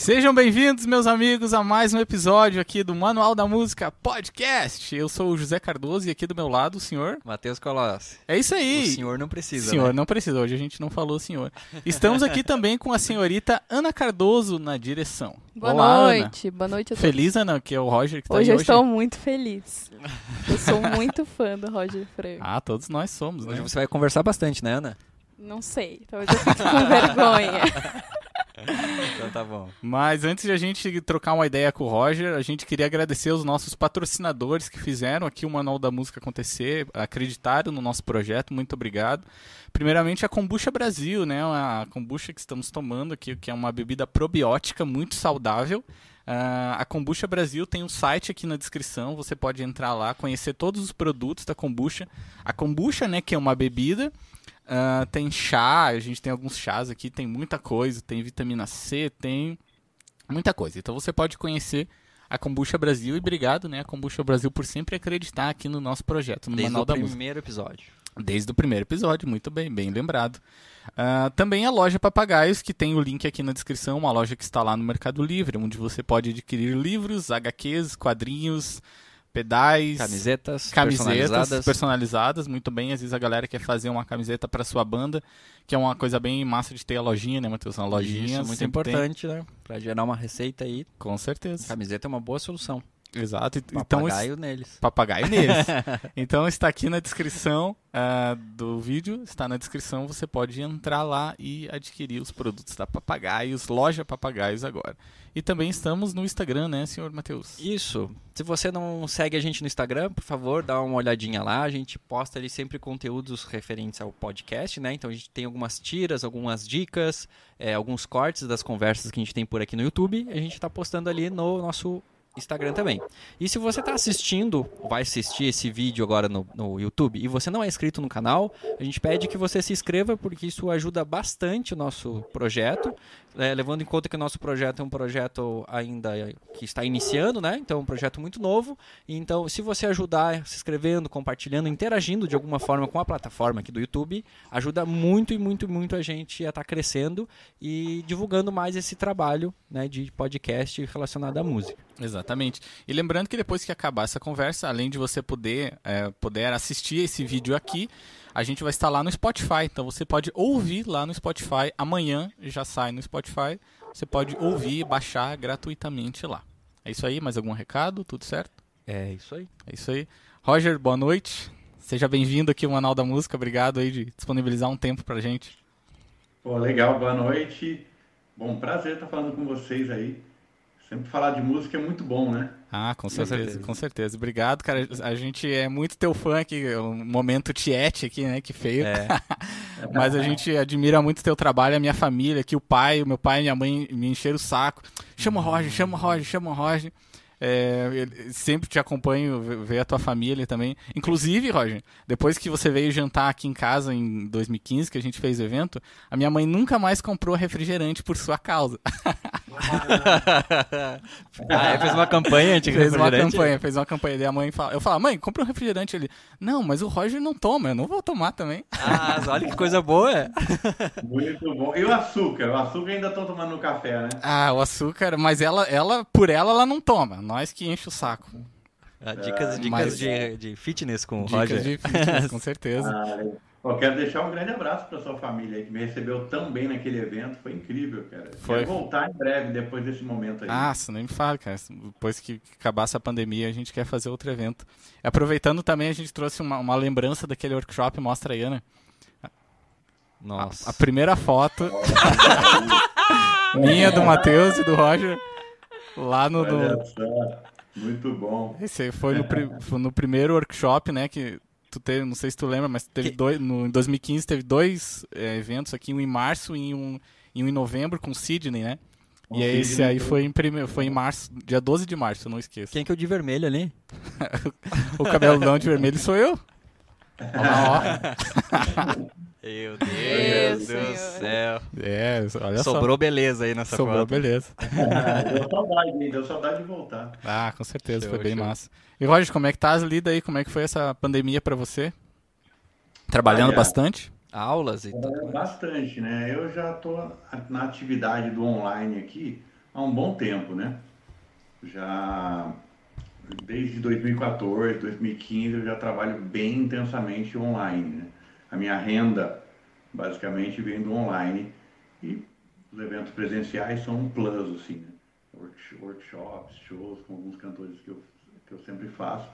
Sejam bem-vindos, meus amigos, a mais um episódio aqui do Manual da Música Podcast. Eu sou o José Cardoso e aqui do meu lado o senhor. Matheus Colossi. É isso aí. O senhor não precisa. Senhor né? não precisa, hoje a gente não falou senhor. Estamos aqui também com a senhorita Ana Cardoso na direção. Boa Olá, noite, boa noite a Ana. todos. Feliz, Ana, que é o Roger que tá Hoje aí eu estou muito feliz. Eu sou muito fã do Roger Franco. Ah, todos nós somos, né? Hoje você vai conversar bastante, né, Ana? Não sei, talvez eu fique com vergonha. Então tá bom. Mas antes de a gente trocar uma ideia com o Roger, a gente queria agradecer os nossos patrocinadores que fizeram aqui o Manual da Música acontecer, acreditaram no nosso projeto, muito obrigado. Primeiramente a Kombucha Brasil, né? A kombucha que estamos tomando aqui, que é uma bebida probiótica muito saudável. Uh, a Kombucha Brasil tem um site aqui na descrição, você pode entrar lá, conhecer todos os produtos da kombucha. A kombucha, né, que é uma bebida, Uh, tem chá, a gente tem alguns chás aqui, tem muita coisa, tem vitamina C, tem muita coisa. Então você pode conhecer a Kombucha Brasil e obrigado, né, a Kombucha Brasil por sempre acreditar aqui no nosso projeto, no Desde Manual o da Música. primeiro episódio. Desde o primeiro episódio, muito bem, bem lembrado. Uh, também a loja Papagaios, que tem o link aqui na descrição, uma loja que está lá no Mercado Livre, onde você pode adquirir livros, HQs, quadrinhos, pedais, Camisetas, camisetas personalizadas. personalizadas. muito bem. Às vezes a galera quer fazer uma camiseta para sua banda, que é uma coisa bem massa de ter a lojinha, né, Matheus? Uma lojinha. Isso, muito sempre tem. importante, né? Pra gerar uma receita aí. Com certeza. Camiseta é uma boa solução. Exato. Então, Papagaio neles. papagaio neles. então está aqui na descrição ah, do vídeo, está na descrição, você pode entrar lá e adquirir os produtos da Papagaios, loja Papagaios agora. E também estamos no Instagram, né, senhor Matheus? Isso. Se você não segue a gente no Instagram, por favor, dá uma olhadinha lá. A gente posta ali sempre conteúdos referentes ao podcast, né? Então a gente tem algumas tiras, algumas dicas, é, alguns cortes das conversas que a gente tem por aqui no YouTube. A gente está postando ali no nosso Instagram também. E se você está assistindo, vai assistir esse vídeo agora no, no YouTube e você não é inscrito no canal, a gente pede que você se inscreva porque isso ajuda bastante o nosso projeto. É, levando em conta que o nosso projeto é um projeto ainda que está iniciando, né? Então é um projeto muito novo. Então, se você ajudar se inscrevendo, compartilhando, interagindo de alguma forma com a plataforma aqui do YouTube, ajuda muito e muito, muito a gente a estar crescendo e divulgando mais esse trabalho né, de podcast relacionado à música. Exatamente. E lembrando que depois que acabar essa conversa, além de você poder, é, poder assistir esse vídeo aqui, a gente vai estar lá no Spotify. Então você pode ouvir lá no Spotify. Amanhã já sai no Spotify. Você pode ouvir e baixar gratuitamente lá. É isso aí? Mais algum recado? Tudo certo? É isso aí. É isso aí. Roger, boa noite. Seja bem-vindo aqui ao Manual da Música. Obrigado aí de disponibilizar um tempo pra gente. Pô, legal, boa noite. Bom, prazer estar falando com vocês aí. Sempre falar de música é muito bom, né? Ah, com certeza, certeza. com certeza. Obrigado, cara. A gente é muito teu fã aqui, o momento tiete aqui, né? Que feio. É, Mas a gente admira muito teu trabalho, a minha família, aqui o pai, o meu pai e minha mãe me encheram o saco. Chama o Roger, chama o Roger, chama o Roger. É, sempre te acompanho, ve- ver a tua família também. Inclusive, Roger, depois que você veio jantar aqui em casa em 2015, que a gente fez o evento, a minha mãe nunca mais comprou refrigerante por sua causa. ah, é, fez uma campanha antes fez uma campanha, fez uma campanha. Daí a mãe fala, eu falo, mãe, compra um refrigerante. Ele, não, mas o Roger não toma, eu não vou tomar também. Ah, olha que coisa boa. Muito bom. E o açúcar? O açúcar ainda estou tomando no café, né? Ah, o açúcar, mas ela, ela, por ela, ela não toma. Nós que enche o saco. Ah, dicas dicas mas- de, de fitness com o Dicas Roger. de fitness, com certeza. Ah, eu quero deixar um grande abraço para sua família aí, que me recebeu tão bem naquele evento. Foi incrível, cara. Foi. Quero voltar em breve depois desse momento aí. Ah, você nem me fala, cara. Depois que acabar essa pandemia, a gente quer fazer outro evento. Aproveitando também, a gente trouxe uma, uma lembrança daquele workshop, mostra aí, Ana. Nossa. A primeira foto minha, do Matheus e do Roger, lá no. Muito bom. Esse aí foi no, pri- foi no primeiro workshop, né? Que tu teve, não sei se tu lembra, mas teve Que- dois. No, em 2015 teve dois é, eventos aqui, um em março e um, e um em novembro com o Sidney, né? Com e aí o esse Sidney, aí né? foi em, prime... foi em março, dia 12 de março, eu não esqueço. Quem que é o de vermelho ali? O cabelão de vermelho sou eu. Olha lá, Meu Deus do céu. É, olha Sobrou beleza aí nessa só. Sobrou, foto. beleza. Ah, deu saudade? Deu saudade de voltar. Ah, com certeza, Show, foi bem show. massa. E Roger, como é que tá as lidas aí? Como é que foi essa pandemia pra você? Trabalhando bastante? Aulas e tudo. É, Bastante, né? Eu já estou na atividade do online aqui há há um bom tempo, né? Já desde 2014, 2015 eu já trabalho bem intensamente online. Né? A minha renda basicamente vem do online e os eventos presenciais são um plus, assim, né? workshops, shows com alguns cantores que eu, que eu sempre faço.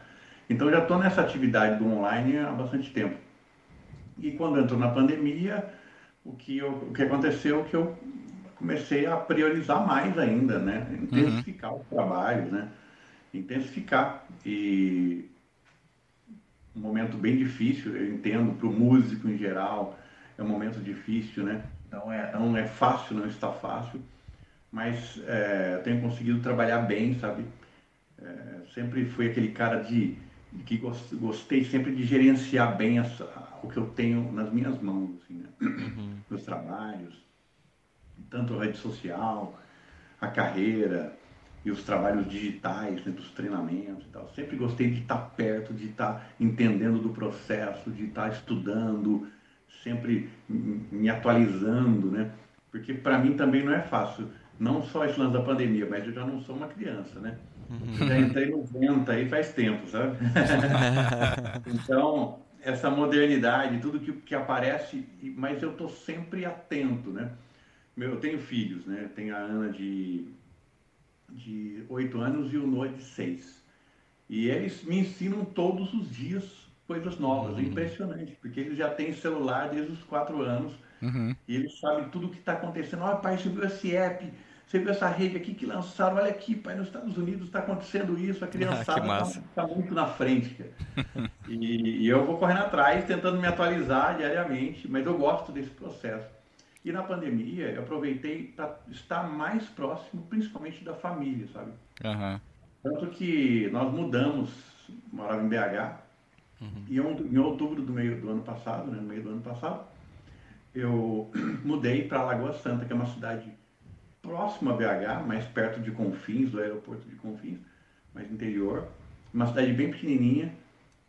Então já estou nessa atividade do online há bastante tempo. E quando entrou na pandemia, o que, eu, o que aconteceu é que eu comecei a priorizar mais ainda, né? Intensificar uhum. os trabalhos, né? Intensificar. E um momento bem difícil, eu entendo, para o músico em geral, é um momento difícil, né? Não é, não é fácil, não está fácil, mas é, tenho conseguido trabalhar bem, sabe? É, sempre fui aquele cara de, de que gostei sempre de gerenciar bem as, o que eu tenho nas minhas mãos, assim, né? Uhum. Meus trabalhos, tanto a rede social, a carreira e os trabalhos digitais, né, dos treinamentos e tal. Sempre gostei de estar perto, de estar entendendo do processo, de estar estudando, sempre me atualizando, né? Porque para mim também não é fácil, não só esse lance da pandemia, mas eu já não sou uma criança, né? Uhum. Eu já entrei no vento aí faz tempo, sabe? então, essa modernidade, tudo que, que aparece, mas eu estou sempre atento, né? Meu, eu tenho filhos, né? Tenho a Ana de, de 8 anos e o Noah de 6. E eles me ensinam todos os dias coisas novas. Uhum. É impressionante, porque eles já têm celular desde os 4 anos uhum. e eles sabem tudo o que está acontecendo. Olha, pai, você viu esse app? Você viu essa rede aqui que lançaram? Olha aqui, pai, nos Estados Unidos está acontecendo isso. A criançada está tá muito na frente. e, e eu vou correndo atrás, tentando me atualizar diariamente, mas eu gosto desse processo. E na pandemia, eu aproveitei para estar mais próximo, principalmente da família, sabe? Uhum. Tanto que nós mudamos, morava em BH, uhum. e em outubro do meio do ano passado, né, no meio do ano passado, eu mudei para Lagoa Santa, que é uma cidade próxima a BH, mais perto de Confins, do aeroporto de Confins, mais interior, uma cidade bem pequenininha,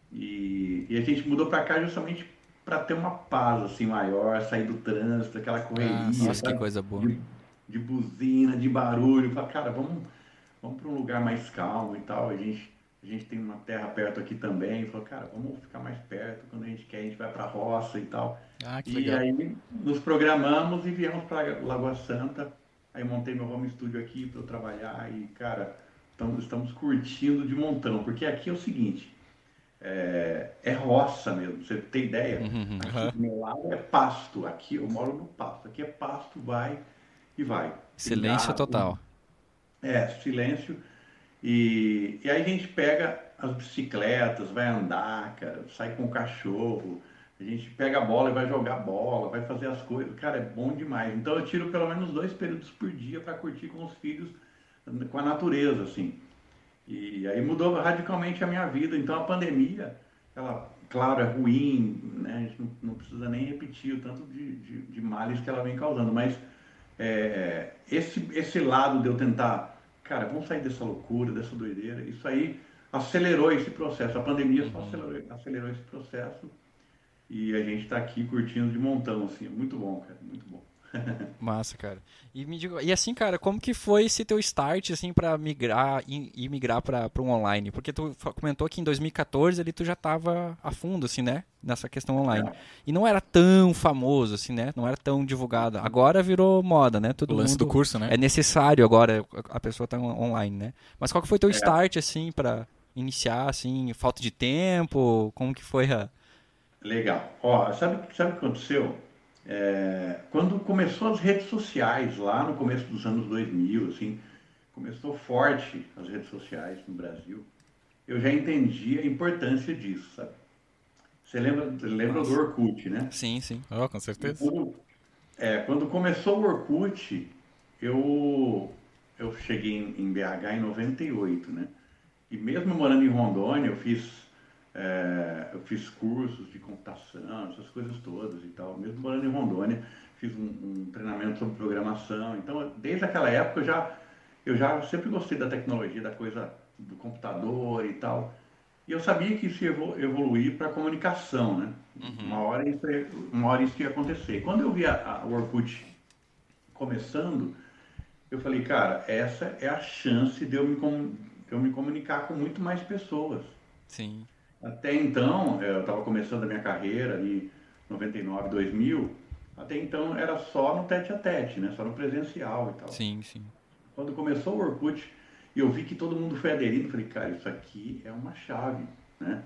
e, e a gente mudou para cá justamente para ter uma paz assim maior, sair do trânsito, aquela correria. Ah, nossa, sabe? que coisa boa. De, de buzina, de barulho. Fala, cara, vamos, vamos para um lugar mais calmo e tal. A gente, a gente tem uma terra perto aqui também. Falou, cara, vamos ficar mais perto. Quando a gente quer, a gente vai para a roça e tal. Ah, que e legal. aí nos programamos e viemos para Lagoa Santa. Aí montei meu home studio aqui para eu trabalhar e, cara, estamos, estamos curtindo de montão. Porque aqui é o seguinte, é, é roça mesmo, você tem ideia? Uhum, uhum. Aqui do meu lado é pasto, aqui eu moro no pasto, aqui é pasto, vai e vai. Silêncio total. É, silêncio. E, e aí a gente pega as bicicletas, vai andar, cara, sai com o cachorro, a gente pega a bola e vai jogar bola, vai fazer as coisas. Cara, é bom demais. Então eu tiro pelo menos dois períodos por dia para curtir com os filhos, com a natureza, assim. E aí mudou radicalmente a minha vida. Então a pandemia, ela, claro, é ruim, né? a gente não, não precisa nem repetir o tanto de, de, de, males que ela vem causando, mas é, esse, esse lado de eu tentar, cara, vamos sair dessa loucura, dessa doideira, isso aí acelerou esse processo. A pandemia só uhum. acelerou, acelerou esse processo e a gente está aqui curtindo de montão, assim, é muito bom, cara, muito bom. Massa, cara. E me diga, e assim, cara, como que foi esse teu start assim para migrar e, migrar para um online? Porque tu comentou que em 2014 ali tu já tava a fundo assim, né, nessa questão online. E não era tão famoso assim, né? Não era tão divulgado. Agora virou moda, né? Todo o lance do curso, né? É necessário agora a pessoa tá online, né? Mas qual que foi teu é. start assim para iniciar assim, falta de tempo, como que foi a Legal. Ó, sabe, sabe o que aconteceu? É, quando começou as redes sociais, lá no começo dos anos 2000, assim, começou forte as redes sociais no Brasil, eu já entendi a importância disso, sabe? Você lembra, lembra do Orkut, né? Sim, sim. Oh, com certeza. Quando, é, quando começou o Orkut, eu, eu cheguei em, em BH em 98, né? E mesmo morando em Rondônia, eu fiz é, eu fiz cursos de computação, essas coisas todas e tal. Mesmo morando em Rondônia, fiz um, um, treinamento sobre programação. Então, desde aquela época, eu já, eu já sempre gostei da tecnologia, da coisa do computador e tal. E eu sabia que isso ia evoluir para a comunicação, né? Uhum. Uma, hora isso uma hora isso ia acontecer. Quando eu vi a, a Orkut começando, eu falei, cara, essa é a chance de eu me, de eu me comunicar com muito mais pessoas. Sim. Até então, eu estava começando a minha carreira ali, 99, 2000. Até então era só no tete a tete, né? Só no presencial e tal. Sim, sim. Quando começou o Orkut, eu vi que todo mundo foi aderindo, falei, cara, isso aqui é uma chave, né?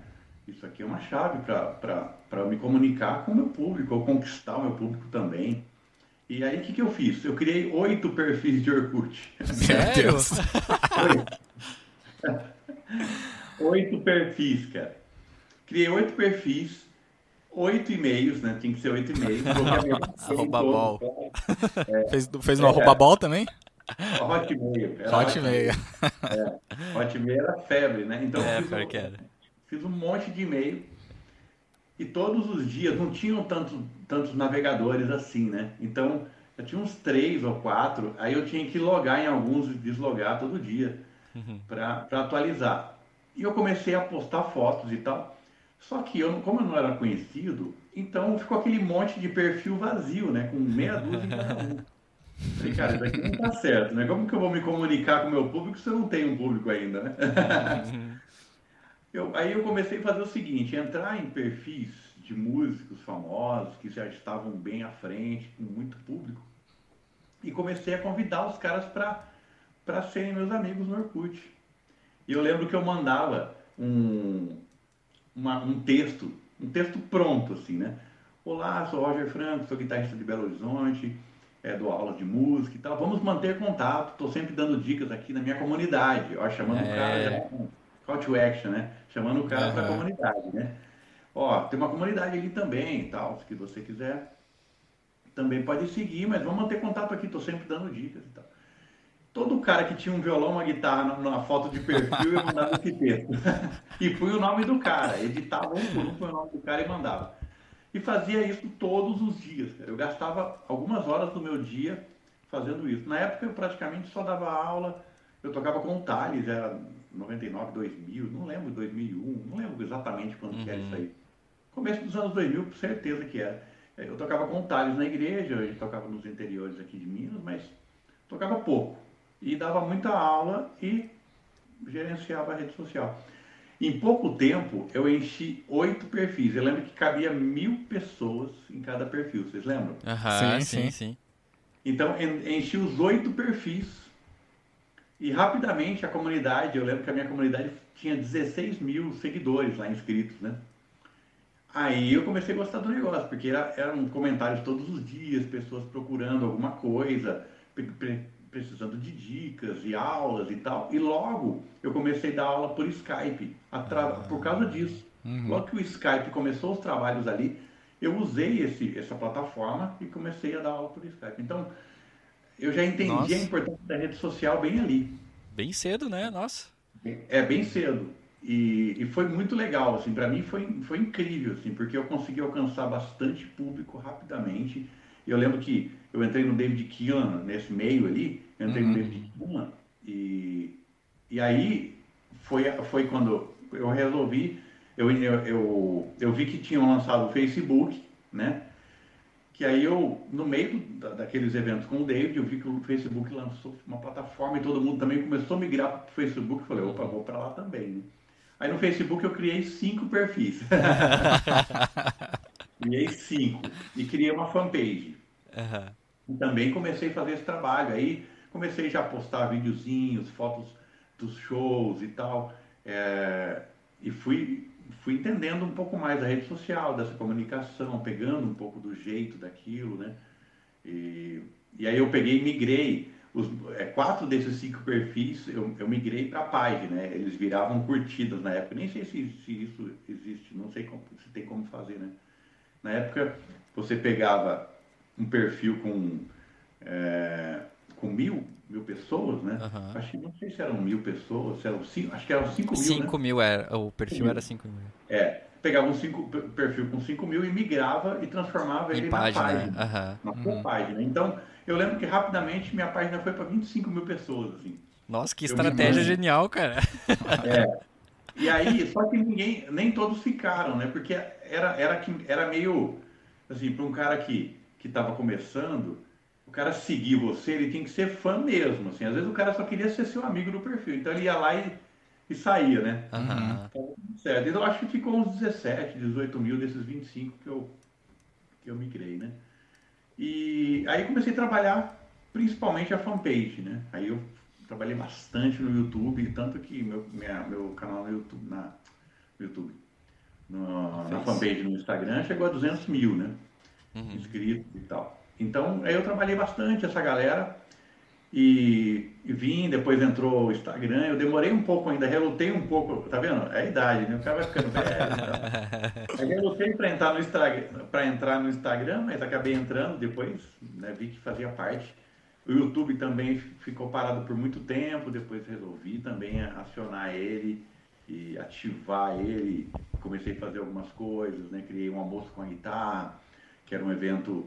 Isso aqui é uma chave para me comunicar com o meu público, ou conquistar o meu público também. E aí, o que, que eu fiz? Eu criei oito perfis de Orkut. Sério? oito perfis, cara. Criei oito perfis, oito e-mails, né? Tinha que ser oito e-mails. arroba bol. É, fez, fez no é, arroba bol também? Hotmail. Hotmail. É, Hotmail era febre, né? Então, é, fiz, era. fiz um monte de e-mail e todos os dias não tinham tanto, tantos navegadores assim, né? Então, eu tinha uns três ou quatro, aí eu tinha que logar em alguns e deslogar todo dia uhum. para atualizar. E eu comecei a postar fotos e tal. Só que eu, como eu não era conhecido, então ficou aquele monte de perfil vazio, né? Com meia dúzia em cada um. Cara, isso aqui não tá certo, né? Como que eu vou me comunicar com o meu público se eu não tenho um público ainda, né? Eu, aí eu comecei a fazer o seguinte, entrar em perfis de músicos famosos que já estavam bem à frente, com muito público, e comecei a convidar os caras para serem meus amigos no Orkut. E eu lembro que eu mandava um, uma, um texto, um texto pronto, assim, né? Olá, sou Roger Franco, sou guitarrista de Belo Horizonte, é, dou aula de música e tal. Vamos manter contato. Estou sempre dando dicas aqui na minha comunidade. Ó, chamando é... o cara já, call to action, né? Chamando o cara uhum. para a comunidade, né? Ó, tem uma comunidade ali também e tal, se você quiser. Também pode seguir, mas vamos manter contato aqui. Estou sempre dando dicas e tal. Todo cara que tinha um violão, uma guitarra na foto de perfil, eu mandava esse texto. e fui o nome do cara. Editava um por um, foi o nome do cara e mandava. E fazia isso todos os dias. Cara. Eu gastava algumas horas do meu dia fazendo isso. Na época eu praticamente só dava aula, eu tocava com o Thales, era 99, 2000, não lembro, 2001, não lembro exatamente quando uhum. que era isso aí. Começo dos anos 2000, com certeza que era. Eu tocava com o Thales na igreja, a gente tocava nos interiores aqui de Minas, mas tocava pouco. E dava muita aula e gerenciava a rede social. Em pouco tempo, eu enchi oito perfis. Eu lembro que cabia mil pessoas em cada perfil. Vocês lembram? Aham, sim, sim, sim. Então, enchi os oito perfis. E rapidamente a comunidade, eu lembro que a minha comunidade tinha 16 mil seguidores lá inscritos, né? Aí eu comecei a gostar do negócio, porque era, eram comentários todos os dias, pessoas procurando alguma coisa, precisando de dicas e aulas e tal. E logo eu comecei a dar aula por Skype, ah. por causa disso. Uhum. Logo que o Skype começou os trabalhos ali, eu usei esse, essa plataforma e comecei a dar aula por Skype. Então, eu já entendi Nossa. a importância da rede social bem ali. Bem cedo, né? Nossa. É, bem cedo. E, e foi muito legal, assim, para mim foi, foi incrível, assim, porque eu consegui alcançar bastante público rapidamente eu lembro que eu entrei no David Keelan, nesse meio ali, entrei uhum. no David Keelan, e, e aí foi, foi quando eu resolvi, eu, eu, eu, eu vi que tinham lançado o Facebook, né? Que aí eu, no meio da, daqueles eventos com o David, eu vi que o Facebook lançou uma plataforma e todo mundo também começou a migrar para o Facebook. Falei, opa, vou para lá também. Né? Aí no Facebook eu criei cinco perfis. criei cinco. E criei uma fanpage. Uhum. Também comecei a fazer esse trabalho. Aí comecei já a postar videozinhos, fotos dos shows e tal. É, e fui, fui entendendo um pouco mais da rede social, dessa comunicação, pegando um pouco do jeito daquilo, né? E, e aí eu peguei e migrei. Os, é, quatro desses cinco perfis eu, eu migrei para a página, né? Eles viravam curtidas na época. Nem sei se, se isso existe, não sei como, se tem como fazer, né? Na época você pegava um perfil com, é, com mil, mil pessoas, né? Uhum. Acho que não sei se eram mil pessoas, se eram cinco, acho que eram cinco mil. Cinco né? mil era, o perfil mil. era cinco mil. É, pegava um cinco, perfil com cinco mil e migrava e transformava ele página. na página. Uhum. Na uhum. página. Então, eu lembro que rapidamente minha página foi para 25 mil pessoas, assim. Nossa, que estratégia genial, cara. É. E aí, só que ninguém, nem todos ficaram, né? Porque era, era, era meio, assim, para um cara que que estava começando, o cara seguir você, ele tem que ser fã mesmo, assim. Às vezes o cara só queria ser seu amigo no perfil, então ele ia lá e, e saía, né? Aham. Então, certo. Então, eu acho que ficou uns 17, 18 mil desses 25 que eu, que eu migrei, né? E aí comecei a trabalhar principalmente a fanpage, né? Aí eu trabalhei bastante no YouTube, tanto que meu, minha, meu canal no YouTube, na, no YouTube, no- na fanpage no Instagram chegou a 200 mil, né? Uhum. inscritos e tal. Então, aí eu trabalhei bastante essa galera e, e vim, depois entrou o Instagram, eu demorei um pouco ainda, relutei um pouco, tá vendo? É a idade, né? O cara vai ficando velho. relutei para entrar, no Instagram, pra entrar no Instagram, mas acabei entrando depois, né? vi que fazia parte. O YouTube também ficou parado por muito tempo, depois resolvi também acionar ele e ativar ele. Comecei a fazer algumas coisas, né? Criei um almoço com a guitarra, que era um evento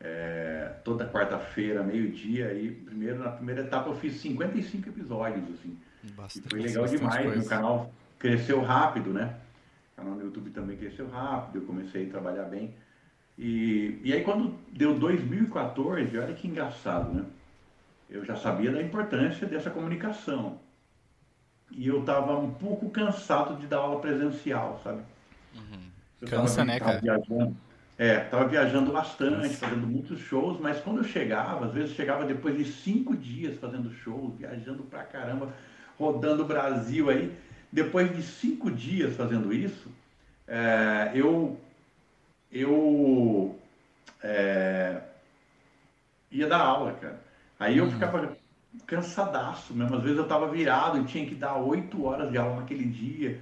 é, toda quarta-feira, meio-dia. E primeiro, na primeira etapa eu fiz 55 episódios, assim. E Bastante. foi legal demais. coisa. O canal cresceu rápido, né? O canal no YouTube também cresceu rápido, eu comecei a trabalhar bem. E, e aí quando deu 2014, olha que engraçado, né? Eu já sabia da importância dessa comunicação. E eu estava um pouco cansado de dar aula presencial, sabe? Tava- Cansa, né, cara? Viajando, é, tava viajando bastante, fazendo muitos shows, mas quando eu chegava, às vezes chegava depois de cinco dias fazendo shows, viajando pra caramba, rodando o Brasil aí. Depois de cinco dias fazendo isso, é, eu, eu é, ia dar aula, cara. Aí eu ficava cansadaço mesmo. Às vezes eu tava virado e tinha que dar oito horas de aula naquele dia.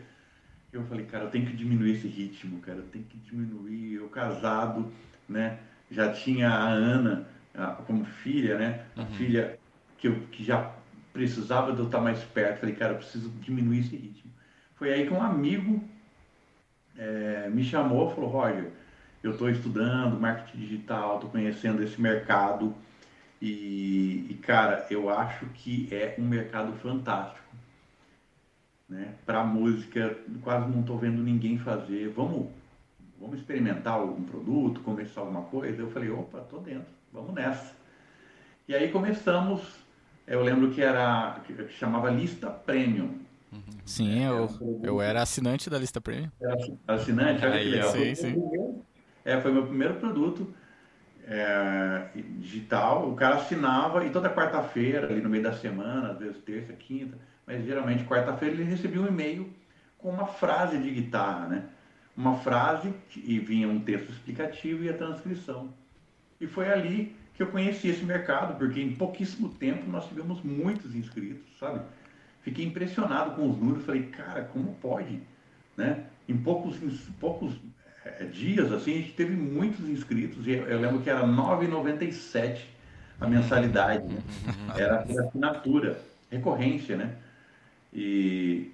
Eu falei, cara, eu tenho que diminuir esse ritmo, cara, eu tenho que diminuir. Eu casado, né? Já tinha a Ana ah, como filha, né? A filha que, eu, que já precisava de eu estar mais perto. Falei, cara, eu preciso diminuir esse ritmo. Foi aí que um amigo eh, me chamou e falou, Roger, eu estou estudando marketing digital, estou conhecendo esse mercado e, e, cara, eu acho que é um mercado fantástico né? Para música, quase não estou vendo ninguém fazer. Vamos, vamos experimentar algum produto, começar alguma coisa? Eu falei, opa, tô dentro, vamos nessa. E aí começamos. Eu lembro que era que chamava lista premium. Sim, eu, eu era assinante da lista premium. Era assinante, olha Aí. Sim, Foi sim. primeiro- É, foi meu primeiro produto é, digital. O cara assinava e toda quarta-feira, ali no meio da semana, às vezes terça, quinta, mas geralmente quarta-feira ele recebia um e-mail com uma frase de guitarra, né? Uma frase e vinha um texto explicativo e a transcrição. E foi ali que eu conheci esse mercado, porque em pouquíssimo tempo nós tivemos muitos inscritos, sabe? Fiquei impressionado com os números, falei, cara, como pode, né? Em poucos, em poucos eh, dias, assim, a gente teve muitos inscritos, e eu, lembro que era R$ 9,97 a mensalidade, né? Era por assinatura, recorrência, né? E,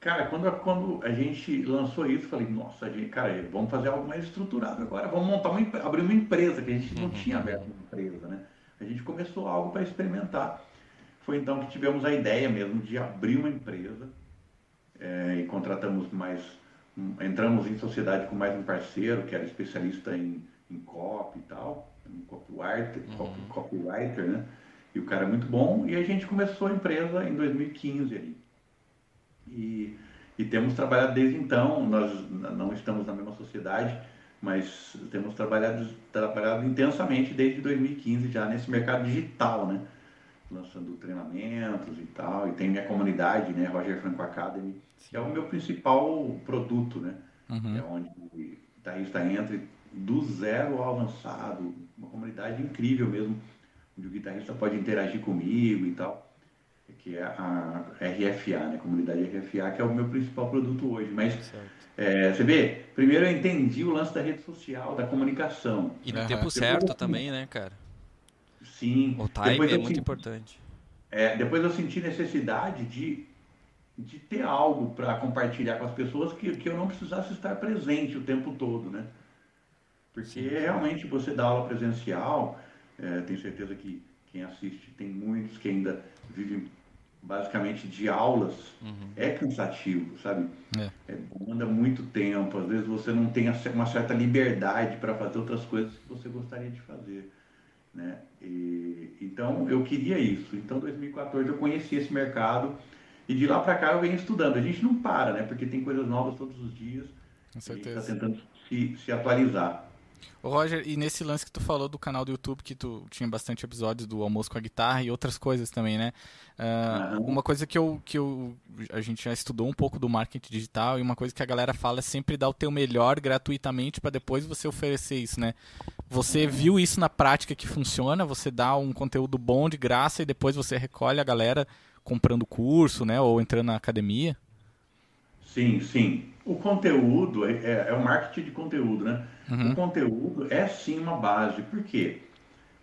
cara, quando, quando a gente lançou isso, falei, nossa, gente, cara, vamos fazer algo mais estruturado agora, vamos montar uma, abrir uma empresa, que a gente não tinha aberto uma empresa, né? A gente começou algo para experimentar. Foi então que tivemos a ideia mesmo de abrir uma empresa eh, e contratamos mais, um- entramos em sociedade com mais um parceiro que era especialista em, em copy e tal, um copywriter, copy- copywriter, né? E o cara é muito bom e a gente começou a empresa em 2015 ali. E, e temos trabalhado desde então, nós não estamos na mesma sociedade, mas temos trabalhado, trabalhado intensamente desde 2015 já nesse mercado digital, né? Lançando treinamentos e tal, e tem minha comunidade, né? Roger Franco Academy, que é o meu principal produto, né? Uhum. É onde o guitarrista entra do zero ao avançado, uma comunidade incrível mesmo, onde o guitarrista pode interagir comigo e tal, que é a RFA, né? Comunidade RFA, que é o meu principal produto hoje. Mas é, você vê, primeiro eu entendi o lance da rede social, da comunicação. E no tempo certo também, né, cara? Sim. O time Depois é muito senti- importante. É, depois eu senti necessidade de, de ter algo para compartilhar com as pessoas que, que eu não precisasse estar presente o tempo todo, né? Porque realmente você dá aula presencial, é, tenho certeza que quem assiste tem muitos que ainda vivem basicamente de aulas, é cansativo, sabe? É. É, demanda muito tempo, às vezes você não tem uma certa liberdade para fazer outras coisas que você gostaria de fazer. né? E, então eu queria isso. Então, em 2014 eu conheci esse mercado e de lá para cá eu venho estudando. A gente não para, né? Porque tem coisas novas todos os dias. Com certeza. A gente está tentando se, se atualizar. Ô Roger, e nesse lance que tu falou do canal do YouTube, que tu tinha bastante episódios do almoço com a guitarra e outras coisas também, né? Uh, uhum. Uma coisa que, eu, que eu, a gente já estudou um pouco do marketing digital e uma coisa que a galera fala é sempre dar o teu melhor gratuitamente para depois você oferecer isso, né? Você viu isso na prática que funciona, você dá um conteúdo bom de graça e depois você recolhe a galera comprando curso, né? Ou entrando na academia? Sim, sim. O conteúdo é, é, é o marketing de conteúdo, né? Uhum. O conteúdo é sim uma base. Por quê?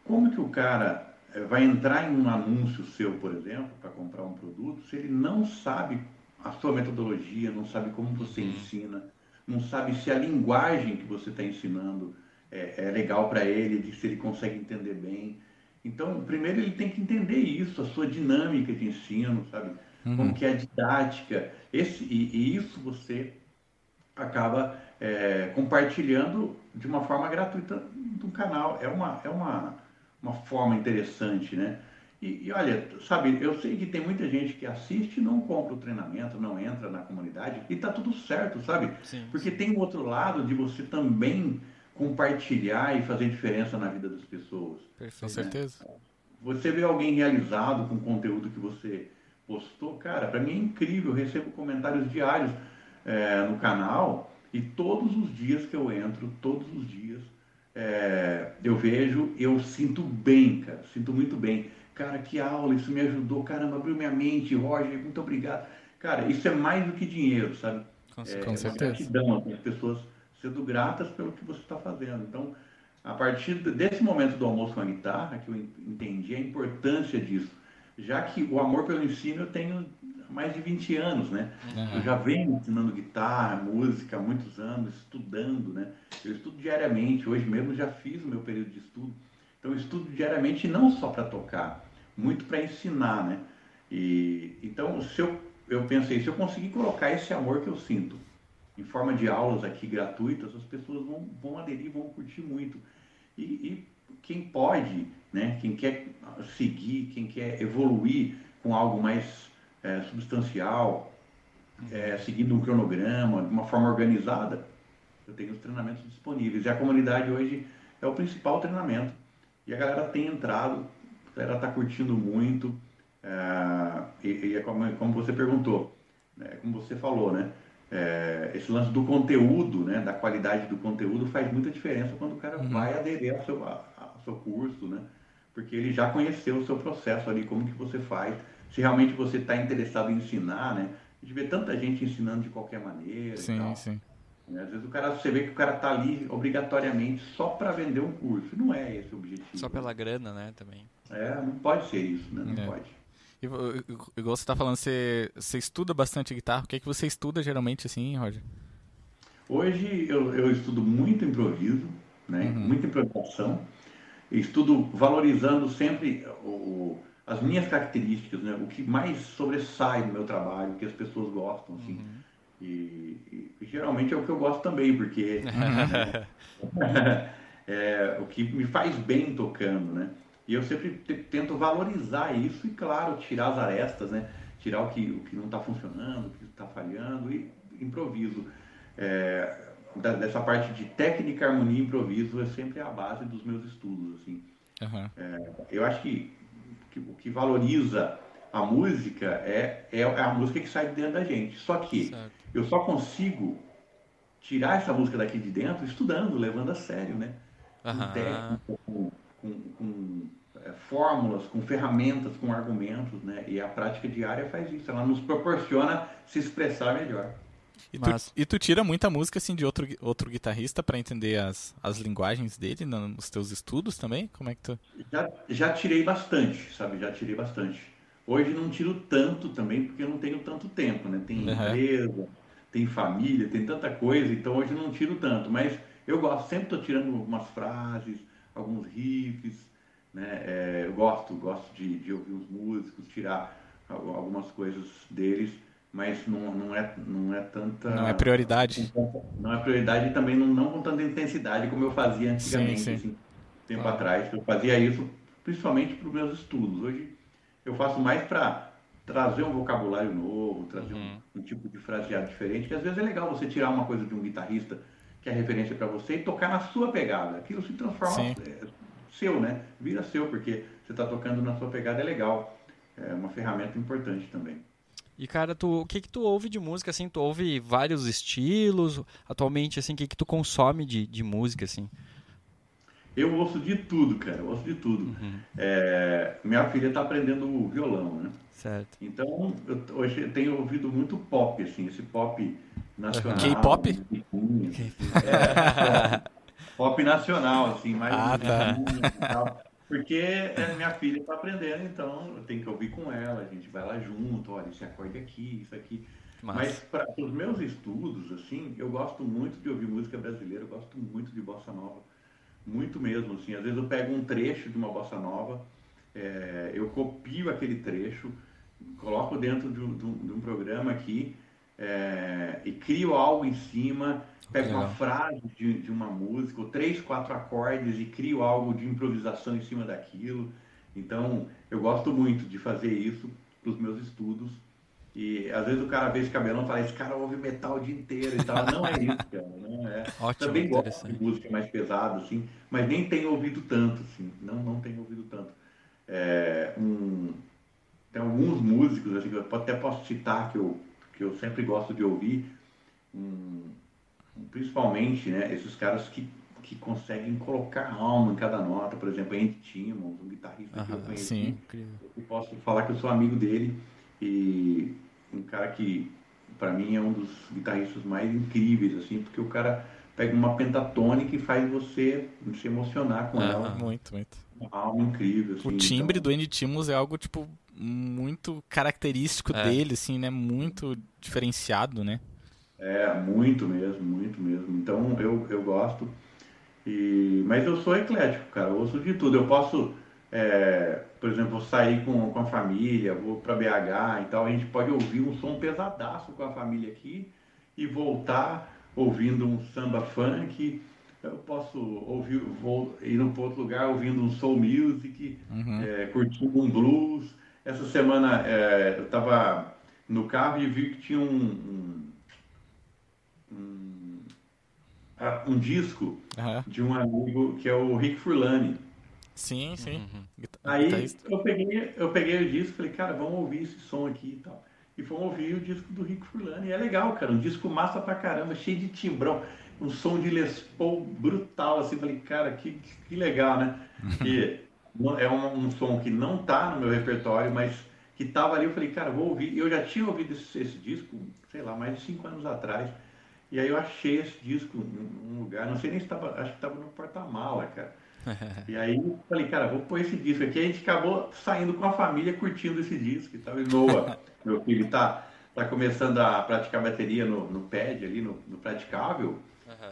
Como que o cara eh, vai entrar em um anúncio seu, por exemplo, para comprar um produto, se ele não sabe a sua metodologia, não sabe como você uhum. ensina, não sabe se a linguagem que você está ensinando é, é legal para ele, se ele consegue entender bem. Então, primeiro ele tem que entender isso, a sua dinâmica de ensino, sabe? Uhum. Como que é a didática. Esse, e, e isso você acaba é, compartilhando de uma forma gratuita do canal. É uma, é uma, uma forma interessante, né? E, e, olha, sabe, eu sei que tem muita gente que assiste e não compra o treinamento, não entra na comunidade, e tá tudo certo, sabe? Sim, Porque sim. tem o outro lado de você também compartilhar e fazer diferença na vida das pessoas. Perfeito. Com certeza. Você vê alguém realizado com o conteúdo que você postou, cara, para mim é incrível, eu recebo comentários diários é, no canal e todos os dias que eu entro, todos os dias, é, eu vejo, eu sinto bem, cara, sinto muito bem. Cara, que aula, isso me ajudou, caramba, abriu minha mente, Roger, muito obrigado. Cara, isso é mais do que dinheiro, sabe? Com, é, com certeza. gratidão, as pessoas sendo gratas pelo que você está fazendo. Então, a partir desse momento do almoço com a guitarra, que eu entendi a importância disso, já que o amor pelo ensino eu tenho mais de 20 anos, né? Uhum. Eu já venho ensinando guitarra, música há muitos anos, estudando, né? Eu estudo diariamente, hoje mesmo já fiz o meu período de estudo. Então eu estudo diariamente não só para tocar, muito para ensinar, né? E então se eu eu pensei, se eu conseguir colocar esse amor que eu sinto em forma de aulas aqui gratuitas, as pessoas vão, vão aderir, vão curtir muito. E, e quem pode, né, quem quer seguir, quem quer evoluir com algo mais é, substancial, é, seguindo um cronograma, de uma forma organizada, eu tenho os treinamentos disponíveis. E a comunidade hoje é o principal treinamento. E a galera tem entrado, a galera está curtindo muito. É, e, e, é como, como você perguntou, né, como você falou, né? É, esse lance do conteúdo, né, da qualidade do conteúdo faz muita diferença quando o cara uhum. vai aderir ao seu, ao seu curso, né? Porque ele já conheceu o seu processo ali, como que você faz, se realmente você está interessado em ensinar, né? A gente vê tanta gente ensinando de qualquer maneira. Sim, sim. Né, às vezes o cara, você vê que o cara está ali obrigatoriamente só para vender um curso. Não é esse o objetivo. Só pela grana, né, também. É, não pode ser isso, né? Não é. pode. E, igual você está falando, você, você estuda bastante guitarra. O que, é que você estuda geralmente, assim, Roger? Hoje eu, eu estudo muito improviso, né? Uhum. Muita improvisação. Estudo valorizando sempre o, as minhas características, né? O que mais sobressai no meu trabalho, que as pessoas gostam, assim. Uhum. E, e, geralmente é o que eu gosto também, porque é o que me faz bem tocando, né? E eu sempre tento valorizar isso e, claro, tirar as arestas, né? Tirar o que, o que não está funcionando, o que está falhando e improviso. É, dessa parte de técnica, harmonia e improviso é sempre a base dos meus estudos, assim. Uhum. É, eu acho que que, o que valoriza a música é, é, é, a música que sai de dentro da gente. Só que certo. eu só consigo tirar essa música daqui de dentro estudando, levando a sério, né? Com uhum. técnica, com, com, com é, fórmulas, com ferramentas, com argumentos, né? E a prática diária faz isso, ela nos proporciona se expressar melhor. E tu, e tu, tira muita música assim de outro, outro guitarrista para entender as, as linguagens dele nos teus estudos também? Como é que tu. Já, já tirei bastante, sabe? Já tirei bastante. Hoje não tiro tanto também, porque eu não tenho tanto tempo, né? Tem uhum. empresa, tem família, tem tanta coisa, então hoje não tiro tanto. Mas eu gosto, sempre estou tirando algumas frases, alguns riffs, né? É, eu gosto, gosto de, de ouvir os músicos, tirar algumas coisas deles mas não, não, é, não é tanta. Não é prioridade. Não é prioridade e também não, não com tanta intensidade como eu fazia antigamente. Sim, sim. Assim. tempo Ah. atrás. Eu fazia isso principalmente para os meus estudos. Hoje eu faço mais para trazer um vocabulário novo, trazer um- Uhum. um, tipo de fraseado diferente, que às vezes é legal você tirar uma coisa de um guitarrista que é referência para você e tocar na sua pegada. Aquilo se transforma é, seu, né? Vira seu, porque você está tocando na sua pegada, é legal. É uma ferramenta importante também. E cara, tu, o que que tu ouve de música assim? Tu ouve vários estilos? Atualmente assim, o que que tu consome de, de música assim? Eu ouço de tudo, cara, eu ouço de tudo. Uhum. É, minha filha está aprendendo violão, né? Certo. Então, eu, hoje eu tenho ouvido muito pop, assim, esse pop nacional. K-pop? musiquinha, assim, é, pop nacional, assim, mais Ah, tá. Porque é, minha filha está aprendendo, então eu tenho que ouvir com ela, a gente vai lá junto, olha, esse acorde aqui, isso aqui. Massa. Mas para os meus estudos, assim, eu gosto muito de ouvir música brasileira, eu gosto muito de bossa nova, muito mesmo, assim. Às vezes eu pego um trecho de uma bossa nova, é, eu copio aquele trecho, coloco dentro de de de um programa aqui é, e crio algo em cima, pego uma Legal. frase de, de uma música, ou três, quatro acordes e crio algo de improvisação em cima daquilo. Então, eu gosto muito de fazer isso para os meus estudos. E às vezes o cara vê esse cabelão e fala, esse cara ouve metal o dia inteiro e tal. Não é isso, cara. Não é. Ótimo, Também gosto de música mais pesada, assim, mas nem tenho ouvido tanto, assim. Não, não tenho ouvido tanto. É, um- tem alguns músicos, assim, que eu até posso citar que eu, que eu sempre gosto de ouvir. um, principalmente, né, esses caras que, que conseguem colocar alma em cada nota. Por exemplo, Andy Timmons, um guitarrista que eu conheci. sim. Incrível. Eu posso falar que eu sou amigo dele e um cara que para mim é um dos guitarristas mais incríveis assim, porque o cara pega uma pentatônica e faz você se emocionar com ela, Muito, muito. uma alma incrível assim. O timbre então, do Andy Timmons é algo, tipo, muito característico É. dele, assim, né? Muito diferenciado, né? É, muito mesmo, muito mesmo. Então eu, eu gosto. E, mas eu sou eclético, cara. Eu ouço de tudo. Eu posso, é, por exemplo, sair com, com a família, vou para BH e tal. A gente pode ouvir um som pesadaço com a família aqui e voltar ouvindo um samba funk. Eu posso ouvir, vou ir para outro lugar ouvindo um soul music Uhum. é, curtindo um blues. Essa semana é, eu estava no carro e vi que tinha um, um, um, ah, um disco Aham. de um amigo que é o Rick Furlani. Sim, sim. Uhum. Aí eu peguei, eu peguei o disco e falei, cara, vamos ouvir esse som aqui e tal. E fomos ouvir o disco do Rick Furlani. E é legal, cara, um disco massa pra caramba, cheio de timbrão, um som de Les Paul brutal, assim. Falei, cara, que, que legal, né? Não- é um, um som que não tá no meu repertório, mas que tava ali. Eu falei, cara, vou ouvir. E eu já tinha ouvido esse, esse disco, sei lá, mais de cinco anos atrás. E aí eu achei esse disco em um lugar, não sei nem se estava, acho que estava no porta-mala, cara. E aí eu falei, cara, vou pôr esse disco aqui. A gente acabou saindo com a família curtindo esse disco e tal. E Noah, meu filho, tá, tá começando a praticar bateria no, no pad ali, no, no praticável.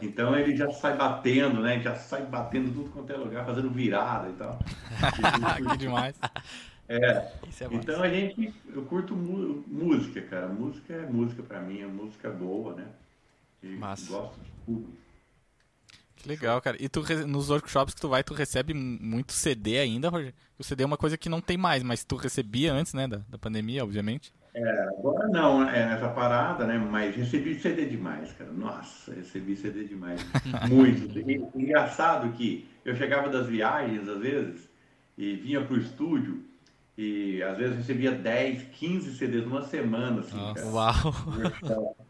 Então ele já sai batendo, né? Já sai batendo tudo quanto é lugar, fazendo virada e tal. que demais. É, Isso é massa. então a gente, eu curto mu- música, cara. Música é música pra mim, é música boa, né? E Massa. gosto de tudo. Que legal, cara. E tu, nos workshops que tu vai, tu recebe muito CD ainda, Roger? O CD é uma coisa que não tem mais, mas tu recebia antes, né, da, da pandemia, obviamente. Agora não, é nessa parada, né? Mas recebi CD demais, cara. Nossa, recebi CD demais. Muito. E, engraçado que eu chegava das viagens, às vezes, e vinha pro estúdio, e às vezes recebia 10, 15 CDs numa semana, assim, Nossa. cara. Uau.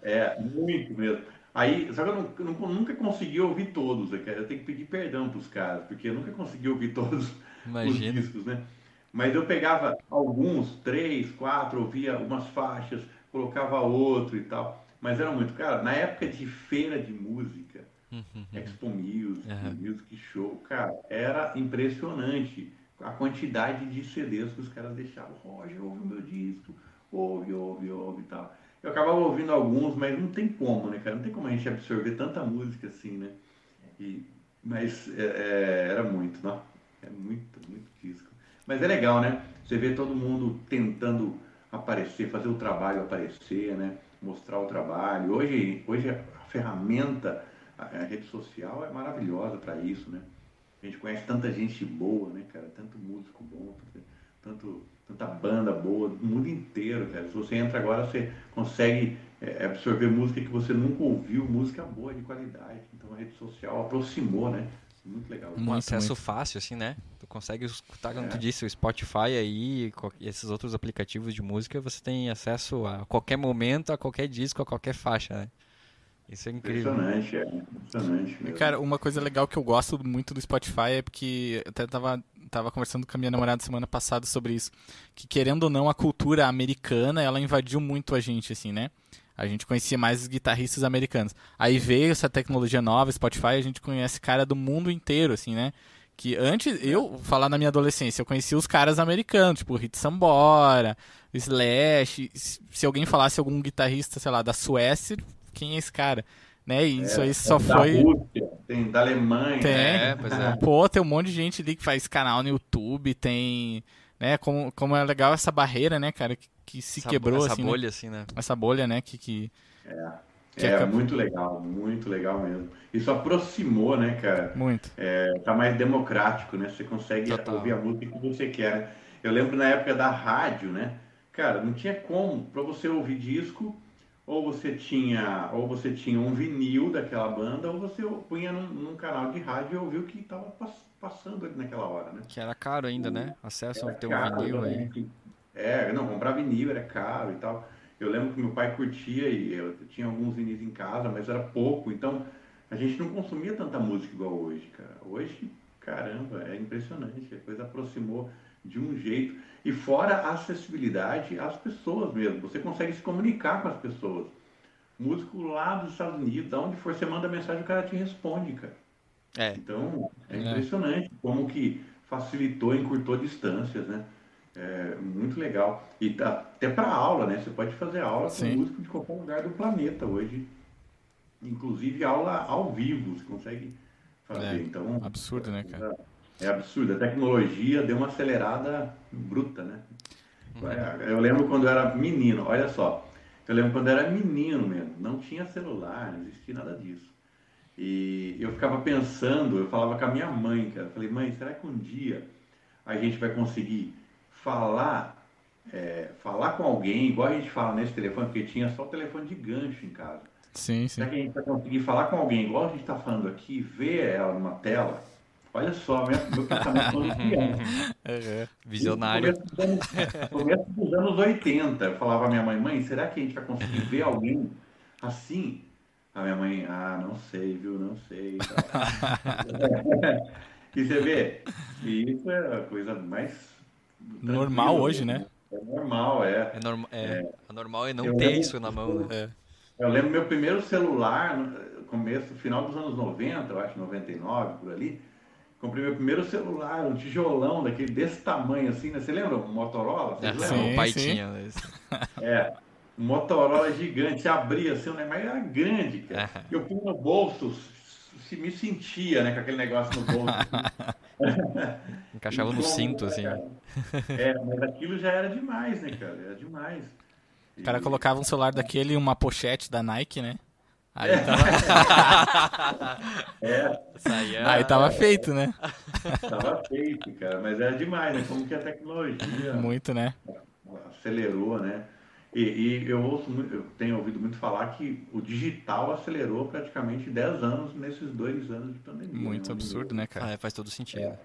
É, muito mesmo. Aí, só que eu, não- eu nunca consegui ouvir todos, né, cara? Eu tenho que pedir perdão pros caras, porque eu nunca consegui ouvir todos os Imagina. discos, né? Mas eu pegava alguns, três, quatro, ouvia umas faixas, colocava outro e tal. Mas era muito, cara, na época de feira de música, Uhum. Expo Music, Aham. Music Show, cara, era impressionante a quantidade de CDs que os caras deixavam. Roger, ouve o meu disco, ouve, ouve, ouve e tal. Eu acabava ouvindo alguns, mas não tem como, né, cara? Não tem como a gente absorver tanta música assim, né? E, mas é, é, era muito, não? É muito, muito. Mas é legal, né? Você vê todo mundo tentando aparecer, fazer o trabalho aparecer, né? Mostrar o trabalho. Hoje, hoje a ferramenta, a, rede social é maravilhosa para isso, né? A gente conhece tanta gente boa, né, cara? Tanto músico bom, tanto, tanta banda boa do mundo inteiro, cara. Se você entra agora, você consegue é, absorver música que você nunca ouviu, música boa, de qualidade. Então a rede social aproximou, né? Muito legal. Um Muito, acesso muito. fácil, assim, né? Tu consegue escutar, como É. tu disse, o Spotify aí e esses outros aplicativos de música, você tem acesso a qualquer momento, a qualquer disco, a qualquer faixa, né? Isso é incrível. Impressionante, é. Impressionante mesmo. Cara, uma coisa legal que eu gosto muito do Spotify é porque eu até tava, tava conversando com a minha namorada semana passada sobre isso. Que querendo ou não, a cultura americana, ela invadiu muito a gente, assim, né? A gente conhecia mais os guitarristas americanos. Aí veio essa tecnologia nova, Spotify, a gente conhece cara do mundo inteiro, assim, né? Que antes, eu, falar na minha adolescência, eu conhecia os caras americanos, tipo Hit Sambora, Slash. Se alguém falasse algum guitarrista, sei lá, da Suécia, quem é esse cara? Né? E isso aí só da foi. Rússia, tem da Alemanha. Tem. É, pois é. Pô, tem um monte de gente ali que faz canal no YouTube, tem. Né, como, como é legal essa barreira, né, cara, que, que se Essa- quebrou, essa assim, né? bolha, assim, né? Essa bolha, né, que. que... que É, acaba- muito legal, muito legal mesmo. Isso aproximou, né, cara? Muito. É, tá mais democrático, né? Você consegue Total. ouvir a música que você quer. Eu lembro na época da rádio, né? Cara, não tinha como para você ouvir disco, ou você tinha, ou você tinha um vinil daquela banda, ou você punha num, num canal de rádio e ouvia o que estava passando ali naquela hora, né? Que era caro ainda, né? Acesso ao Era teu caro, vinil né? aí. É, não, comprar vinil era caro e tal. Eu lembro que meu pai curtia e eu tinha alguns vinis em casa, mas era pouco. Então, a gente não consumia tanta música igual hoje, cara. Hoje, caramba, é impressionante. A coisa aproximou de um jeito. E fora a acessibilidade às pessoas mesmo. Você consegue se comunicar com as pessoas. Músico lá dos Estados Unidos, aonde for, você manda mensagem, o cara te responde, cara. É, Então, é É. impressionante como que facilitou, encurtou distâncias, né? É muito legal. E tá- até para aula, né? Você pode fazer aula com Sim. músico de qualquer lugar do planeta hoje. Inclusive aula ao vivo, você consegue fazer. É, então, absurdo, né, cara? É absurdo. A tecnologia deu uma acelerada bruta, né? Uhum. É, Eu lembro quando eu era menino, olha só. Eu lembro quando eu era menino mesmo, não tinha celular, não existia nada disso. E eu ficava pensando, eu falava com a minha mãe, cara. Eu falei, mãe, será que um dia a gente vai conseguir falar, é, falar com alguém, igual a gente fala nesse telefone, porque tinha só o telefone de gancho em casa. Sim, sim. Será que a gente vai conseguir falar com alguém, igual a gente está falando aqui, ver ela numa tela? Olha só, meu, meu pensamento criança. É, visionário. Começo dos, anos, começo dos anos 80, eu falava à minha mãe, mãe, será que a gente vai conseguir ver alguém assim? A minha mãe, ah, não sei, viu, não sei. e e você vê, e isso é a coisa mais Normal hoje, né? É normal, é. É, norma- é, é normal é não Eu ter lembro- isso na mão, né? É. Eu lembro meu primeiro celular, no começo, final dos anos 90, eu acho, 99, por ali. Comprei meu primeiro celular, um tijolão daquele desse tamanho assim, né? Você lembra? Um Motorola? Vocês É, lembram? Sim, o pai sim. tinha. né? É, um Motorola gigante, você abria assim, né? mas era grande, cara. É. Eu punha no bolso, se me sentia, né, com aquele negócio no bolso. Encaixava no cinto, assim. cara, É, mas aquilo já era demais, né, cara? Era demais. O cara E- colocava um celular daquele e uma pochete da Nike, né? Aí É. tava, É, aí tava feito, né? tava feito, cara, mas era demais, né? Como que a tecnologia Muito, né? acelerou, né? E, e eu ouço, eu tenho ouvido muito falar que o digital acelerou praticamente 10 anos nesses dois anos de pandemia. Muito né? absurdo, né, cara? Ah, é, faz todo sentido.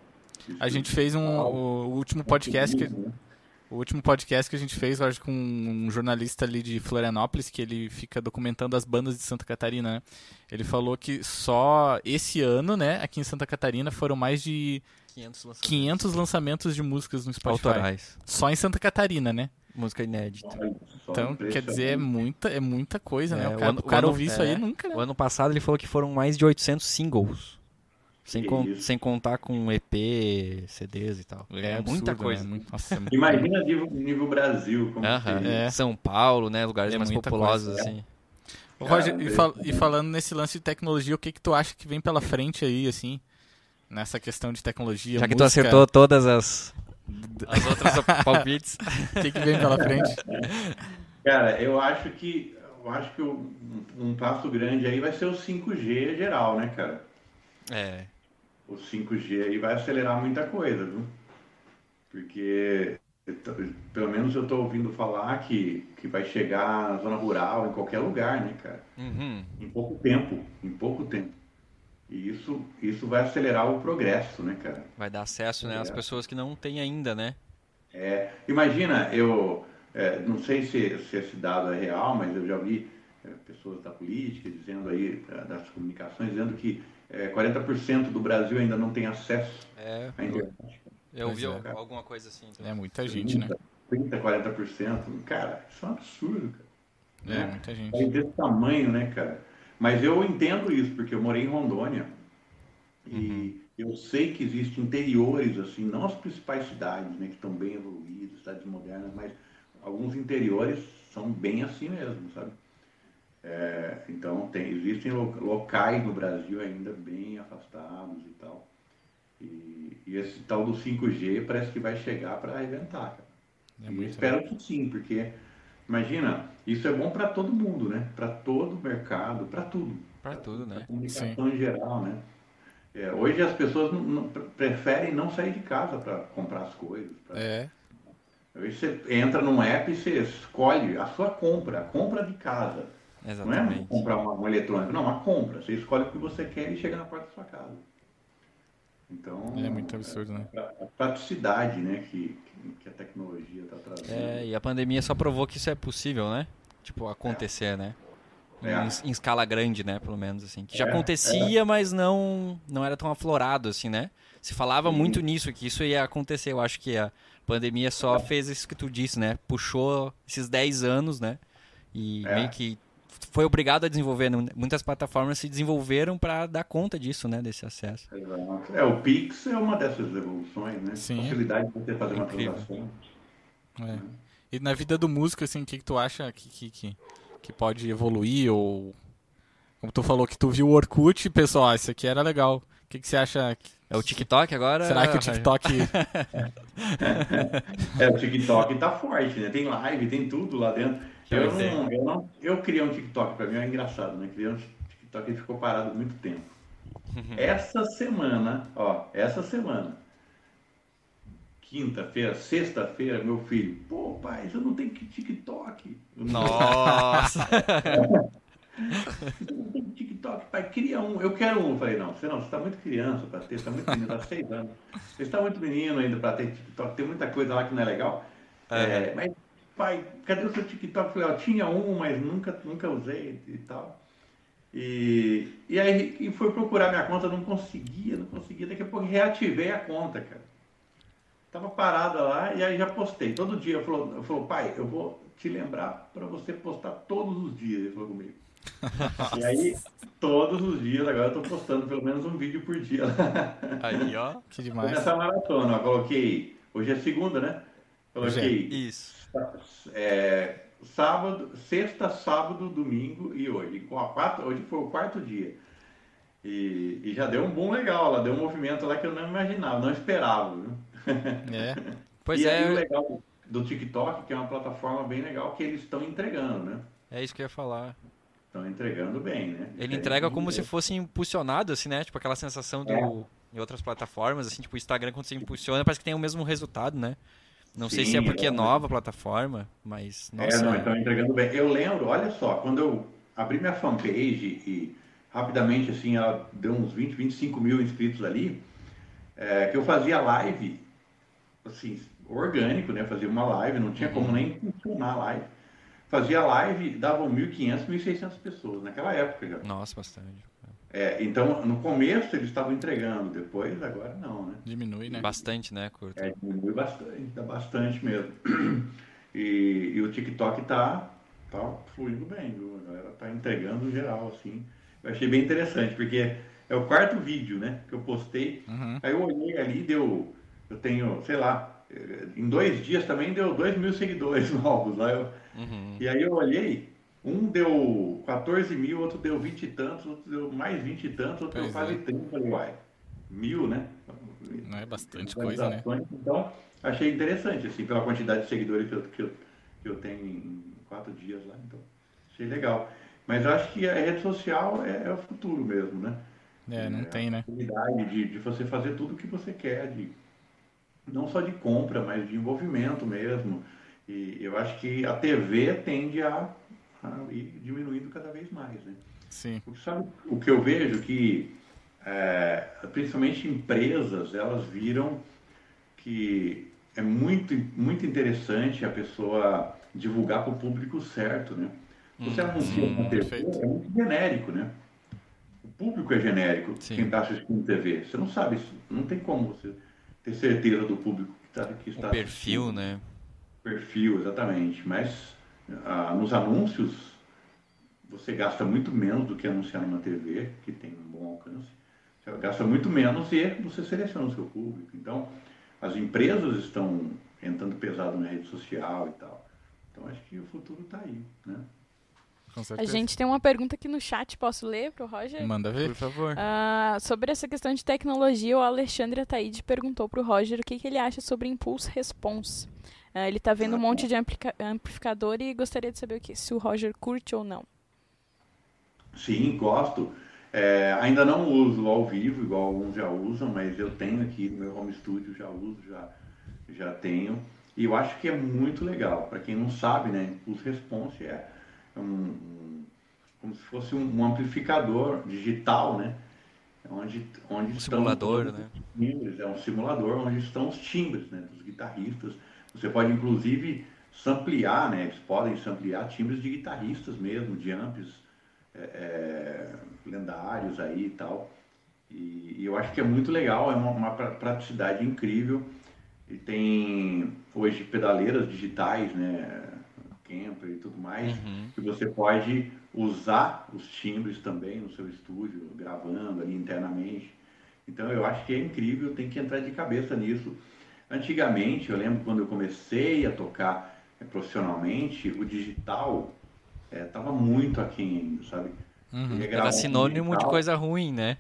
Isso A gente fez um, o, o último podcast que, né? o último podcast que a gente fez, eu acho, com um jornalista ali de Florianópolis, que ele fica documentando as bandas de Santa Catarina, né? Ele falou que só esse ano, né, aqui em Santa Catarina, foram mais de 500 lançamentos 500 lançamentos de músicas no Spotify. autorais. Só em Santa Catarina, né? Música inédita. Então, quer dizer, é muita, é muita coisa, né? É, O o cara, ano- o cara o ouvir isso aí é. nunca, né? O ano passado ele falou que foram mais de 800 singles. Sem, con- isso. sem contar com EP, CDs e tal. É, absurdo, muita né? coisa. Muito- nossa, é muito- Imagina nível, nível Brasil, como Aham. seria. É. São Paulo, né? Lugares É mais populosos, coisa. assim. Ô, Roger, e, fal- e falando nesse lance de tecnologia, o que que tu acha que vem pela frente aí, assim? Nessa questão de tecnologia, Já que tu música, acertou todas as, as outras palpites. O que que vem pela frente? Cara, eu acho que eu acho que um, um passo grande aí vai ser o 5G geral, né, cara? É. o 5G aí vai acelerar muita coisa, viu? Porque pelo menos eu estou ouvindo falar que, que vai chegar na zona rural, em qualquer lugar, né, cara? Uhum. Em pouco tempo, em pouco tempo. E isso, isso vai acelerar o progresso, né, cara? Vai dar acesso, né, às pessoas que não têm ainda, né? É, imagina, eu é, não sei se, se esse dado é real, mas eu já vi é, pessoas da política dizendo aí, é, das comunicações, dizendo que é, 40% do Brasil ainda não tem acesso É, à internet. eu ouvi é. alguma coisa assim. então. É muita gente, né? 30, 40%. Cara, isso é um absurdo, cara. É, muita gente. É desse tamanho, né, cara? Mas eu entendo isso, porque eu morei em Rondônia e eu sei que existem interiores, assim, não as principais cidades, né, que estão bem evoluídas, cidades modernas, mas alguns interiores são bem assim mesmo, sabe? É, então, tem, existem lo- locais no Brasil ainda bem afastados e tal. E, e esse tal do 5G parece que vai chegar para arrebentar, cara. É espero que sim, porque imagina, isso é bom para todo mundo, né? Para todo o mercado, para tudo. Pra tudo, né? Pra comunicação em geral, né? É, hoje as pessoas não- não- preferem não sair de casa para comprar as coisas. pra- É, Hoje você entra num app e você escolhe a sua compra, a compra de casa. Não é Exatamente. comprar uma, um eletrônico, não, uma compra. Você escolhe o que você quer e chega na porta da sua casa. Então, é muito absurdo, né? a praticidade né, que, que- a tecnologia está trazendo. É, e a pandemia só provou que isso é possível, né? Tipo, acontecer, né? Em, É. em escala grande, né? Pelo menos, assim. Que já É, acontecia, mas não, não era tão aflorado, assim, né? Se falava Sim. muito nisso, que isso ia acontecer. Eu acho que a pandemia só fez isso que tu disse, né? Puxou esses 10 anos, né? E É. meio que foi obrigado a desenvolver. né? Muitas plataformas se desenvolveram para dar conta disso, né? Desse acesso. Exato. É, o Pix é uma dessas evoluções, né? Sim. Facilidade de você fazer uma Incrível. transação. É. E na vida do músico, assim, o que, que tu acha que, que, que, que pode evoluir? Ou. Como tu falou que tu viu o Orkut, pessoal, ah, isso aqui era legal. O que, que você acha? que- É o TikTok agora? Será que o TikTok. É, o TikTok tá forte, né? Tem live, tem tudo lá dentro. Eu é. não, eu não, eu criei um TikTok, pra mim é engraçado, né? Criei um TikTok e ficou parado muito tempo. Essa semana, ó, essa semana, quinta-feira, sexta-feira, meu filho, pô, pai, você não tem que TikTok. Eu Nossa! Você não tem TikTok, pai, cria um. Eu quero um. Eu falei, não, você não, você está muito criança para ter, você está muito menino, tá seis anos. Você está muito menino ainda para ter TikTok, tem muita coisa lá que não é legal. É, mas, pai, cadê o seu TikTok? Eu falei, ó, tinha um, mas nunca, nunca usei e tal. E, e aí e fui procurar minha conta, não conseguia, não conseguia. Daqui a pouco reativei a conta, cara. Tava parada lá e aí já postei. Todo dia eu falou, eu falou, pai, eu vou te lembrar para você postar todos os dias, ele falou comigo. E aí, todos os dias, agora eu tô postando pelo menos um vídeo por dia. Aí, ó. que demais. nessa maratona, ó, coloquei. Hoje é segunda, né? Coloquei Isso. É, sábado, sexta, sábado, domingo e hoje. Com a quatro, hoje foi o quarto dia. E, e já deu um boom legal, lá deu um movimento lá que eu não imaginava, não esperava. Viu? É. Pois e aí o é, legal do TikTok, que é uma plataforma bem legal, que eles estão entregando, né? é isso que eu ia falar. Estão entregando bem, né? Ele entrega como se fosse impulsionado, assim, né? Tipo aquela sensação do. É. Em outras plataformas, assim, tipo o Instagram, quando você impulsiona, parece que tem o mesmo resultado, né? Não sei se é Sim, porque é é. nova a plataforma, mas. É, Nossa. não, estão entregando bem. Eu lembro, olha só, quando eu abri minha fanpage e rapidamente, assim, ela deu uns 20, 25 mil inscritos ali, é, que eu fazia live, assim, orgânico, né? Fazia uma live, não tinha como nem funcionar a live. Fazia live, davam 1.500, 1.600 pessoas naquela época já. Nossa, bastante. É, então, no começo eles estavam entregando, depois, agora não, né? Diminui, né? Bastante, né, Curto? É, diminui bastante, dá bastante mesmo. E, e o TikTok tá, tá fluindo bem, viu? A galera tá entregando geral, assim. Eu achei bem interessante, porque é o quarto vídeo, né, que eu postei. Uhum. Aí eu olhei ali, deu, eu tenho, sei lá, eh, em dois dias também deu 2 mil seguidores novos. Lá eu, Uhum. e aí eu olhei, um deu 14 mil, outro deu 20 e tantos, outro deu mais 20 e tantos, outro deu Pois quase é. 30. Falei, uai, mil, né? Não é bastante coisa, né? Então, achei interessante, assim, pela quantidade de seguidores que eu, que eu, que eu tenho em quatro dias lá. Então, achei legal. Mas eu acho que a rede social é, é o futuro mesmo, né? É, não tem, né? de, de você fazer tudo o que você quer, de, não só de compra, mas de envolvimento mesmo. E eu acho que a TV tende a, a ir diminuindo cada vez mais, né? Sim. Sabe o que eu vejo que, é, principalmente empresas, elas viram que é muito, muito interessante a pessoa divulgar para o público certo, né? Você Hum, anuncia hum, TV, perfeito. é muito genérico, né? O público é genérico, Sim. quem está assistindo TV. Você não sabe, isso, não tem como você ter certeza do público que, tá, que está O perfil, assistindo. né? Perfil, exatamente. Mas ah, nos anúncios, você gasta muito menos do que anunciar numa TV, que tem um bom alcance. Você gasta muito menos e você seleciona o seu público. Então, as empresas estão entrando pesado na rede social e tal. Então, acho que o futuro está aí, né? A gente tem uma pergunta aqui no chat, posso ler pro Roger? Manda ver. Por favor. Ah, sobre essa questão de tecnologia, o Alexandre Ataíde perguntou pro Roger o que, que ele acha sobre Impulse Response. Ah, ele tá vendo um monte de amplica- amplificador e gostaria de saber o que, se o Roger curte ou não. Sim, gosto. É, ainda não uso ao vivo, igual alguns já usam, mas eu tenho aqui no meu home studio, já uso, já, já tenho. E eu acho que é muito legal. Para quem não sabe, né, Impulse Response é um, um- como se fosse um, um amplificador digital, né? Onde, onde Um estão simulador, todos né? os timbres, é um simulador onde estão os timbres, né, dos guitarristas. Você pode inclusive samplear, né? Eles podem samplear timbres de guitarristas mesmo, de amps é, é, lendários aí e tal. E, e eu acho que é muito legal, é uma, uma pra- praticidade incrível. E tem hoje pedaleiras digitais, né? Camper e tudo mais, Uhum. que você pode usar os timbres também no seu estúdio, gravando ali internamente. Então eu acho que é incrível, tem que entrar de cabeça nisso. Antigamente, eu lembro quando eu comecei a tocar eh, profissionalmente, o digital estava muito aquém ainda, sabe? Uhum. Era um sinônimo de coisa ruim, né?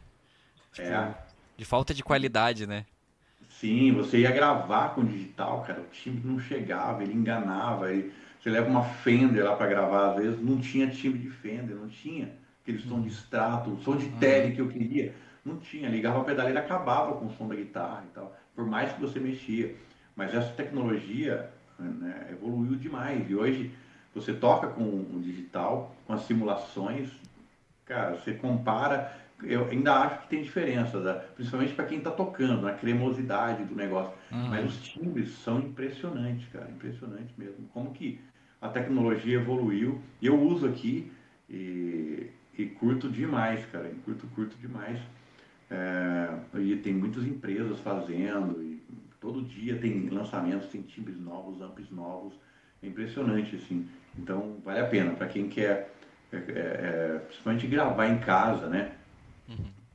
É, De falta de qualidade, né? sim, você ia gravar com digital, cara, o timbre não chegava, ele enganava, ele- você leva uma Fender lá para gravar, às vezes não tinha timbre de Fender, não tinha aquele som de extrato, o som de tele que eu queria, não tinha, ligava a pedaleira, acabava com o som da guitarra e tal, por mais que você mexia. Mas essa tecnologia né, evoluiu demais e hoje você toca com o digital, com as simulações, cara, você compara, eu ainda acho que tem diferença, principalmente para quem está tocando, na cremosidade do negócio. Uhum. Mas os timbres são impressionantes, cara, impressionantes mesmo. Como que a tecnologia evoluiu. Eu uso aqui e, e curto demais, cara, curto, curto demais. É, e tem muitas empresas fazendo, e todo dia tem lançamentos, tem timbres novos, amps novos. É impressionante, assim. Então, vale a pena para quem quer, é, é, é, principalmente gravar em casa, né?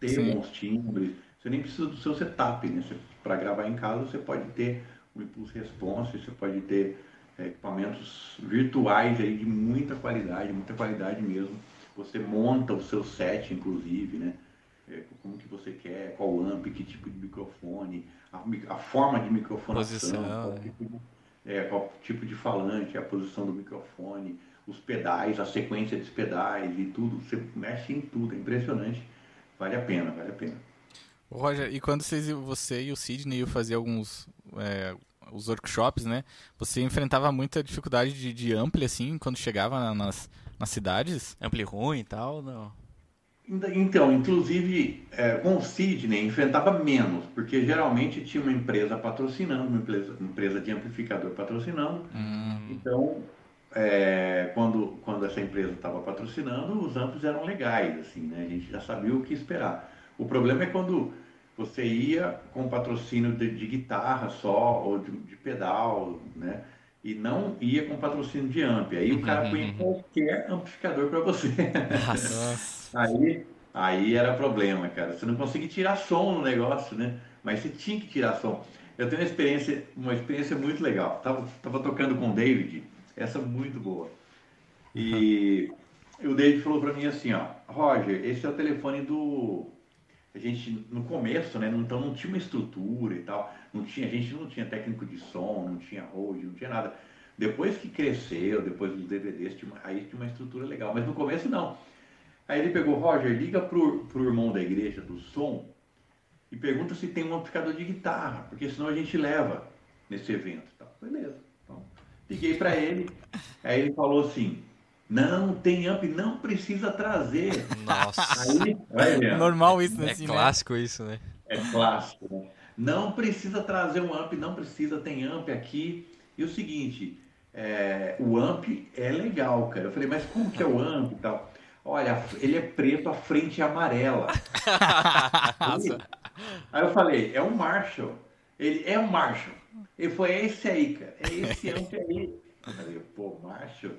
Ter Sim. bons timbres. Você nem precisa do seu setup, né? Para gravar em casa, você pode ter o Impulse Response, você pode ter é, equipamentos virtuais aí de muita qualidade, muita qualidade mesmo. Você monta o seu set, inclusive, né? É, como que você quer, qual amp, que tipo de microfone, a, a forma de microfonação, Posição, qual, né? tipo de, é, qual tipo de falante, a posição do microfone, os pedais, a sequência dos pedais e tudo. Você mexe em tudo, é impressionante. Vale a pena, vale a pena. Roger, e quando vocês, você e o Sidney iam fazer alguns é, os workshops, né? Você enfrentava muita dificuldade de, de ampli, assim, quando chegava na- nas, nas cidades? Ampli ruim e tal, não. Então, inclusive, é, com o Sidney enfrentava menos, porque geralmente tinha uma empresa patrocinando, uma empresa, uma empresa de amplificador patrocinando. Hum, Então, é, quando, quando essa empresa estava patrocinando, os amplos eram legais, assim, né? A gente já sabia o que esperar. O problema é quando você ia com patrocínio de, de guitarra só, ou de, de pedal, né? E não ia com patrocínio de amp. Aí o cara punha qualquer amplificador para você. Nossa. Aí, aí era problema, cara. Você não conseguia tirar som no negócio, né? Mas você tinha que tirar som. Eu tenho uma experiência, uma experiência muito legal. Tava, tava tocando com o David, essa muito boa. E o David falou para mim assim, ó, Roger, esse é o telefone do a gente no começo, né, então não tinha uma estrutura e tal, não tinha, a gente não tinha técnico de som, não tinha hold, não tinha nada. Depois que cresceu, depois dos DVDs, tinha uma- aí tinha uma estrutura legal, mas no começo não. Aí ele pegou, Roger, liga pro, pro irmão da igreja do som e pergunta se tem um amplificador de guitarra, porque senão a gente leva nesse evento. Tá, beleza. Então, liguei para ele, aí ele falou assim, não, tem amp, não precisa trazer. Nossa. Aí, vai vendo. Normal isso, né? É assim, né? clássico isso, né? É clássico, né? Não precisa trazer um amp, não precisa, tem amp aqui. E o seguinte, é, o amp é legal, cara. Eu falei, mas como que é o amp e tal? Olha, ele é preto, a frente é amarela. Aí, aí eu falei, é um Marshall. Ele é um Marshall. Ele foi, é esse aí, cara. É esse amp aí. Eu falei, pô, Marshall.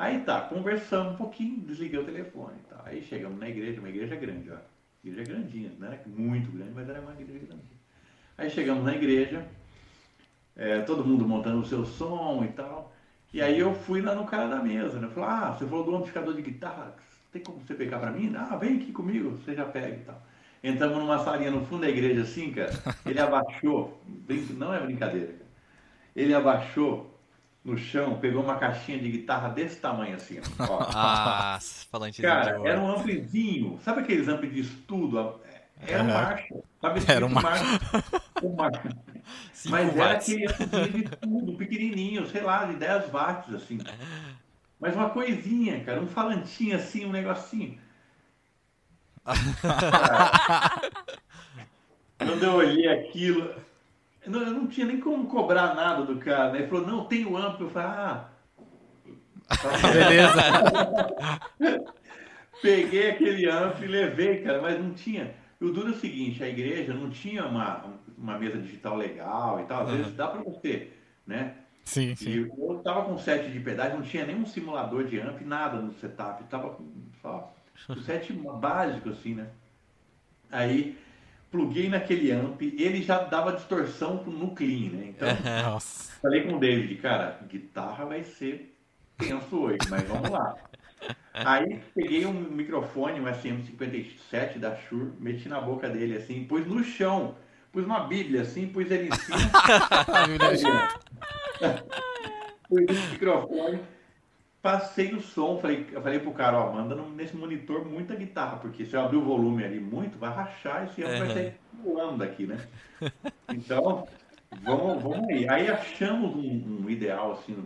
Aí tá, conversamos um pouquinho, desliguei o telefone. Tá. Aí chegamos na igreja, uma igreja grande, ó. Igreja grandinha, não era muito grande, mas era uma igreja grande. Aí chegamos na igreja, é, todo mundo montando o seu som e tal. E aí eu fui lá no cara da mesa, né? Falei, ah, você falou do amplificador de guitarra, tem como você pegar pra mim? Ah, vem aqui comigo, você já pega e tal. Entramos numa salinha no fundo da igreja assim, cara. Ele abaixou, não é brincadeira, cara. Ele abaixou no chão, pegou uma caixinha de guitarra desse tamanho assim, ó. Ah, falante de Cara, ouro. era um amplizinho. Sabe aqueles ampli de estudo? Era um. Marshall. Sabe Era um Marshall. Um. Cinco Mas era watts. aquele amplizinho de tudo, pequenininho, sei lá, de 10 watts, assim. Mas uma coisinha, cara, um falantinho assim, um negocinho. Quando eu olhei aquilo, não, eu não tinha nem como cobrar nada do cara, né? Ele falou, não, tem o amplo. Eu falei, ah... Beleza. Peguei aquele amplo e levei, cara, mas não tinha. E o duro é o seguinte, a igreja não tinha uma, uma mesa digital legal e tal. Às vezes dá pra você, né? Sim, E sim. eu tava com set de pedais, não tinha nenhum simulador de amp, nada no setup. Tava com só o set básico, assim, né? Aí pluguei naquele amp, ele já dava distorção no clean, né? Então, Nossa. Falei com o David, cara, guitarra vai ser tenso hoje, mas vamos lá. Aí peguei um microfone, um SM57 da Shure, meti na boca dele assim, pus no chão, pus uma bíblia assim, pus ele em cima, pus o microfone, passei o som, falei, eu falei pro cara, ó, manda no- nesse monitor muita guitarra, porque se eu abrir o volume ali muito, vai rachar esse ano vai Uhum. sair pulando daqui, né? Então, vamos, vamos aí. Aí achamos um, um ideal assim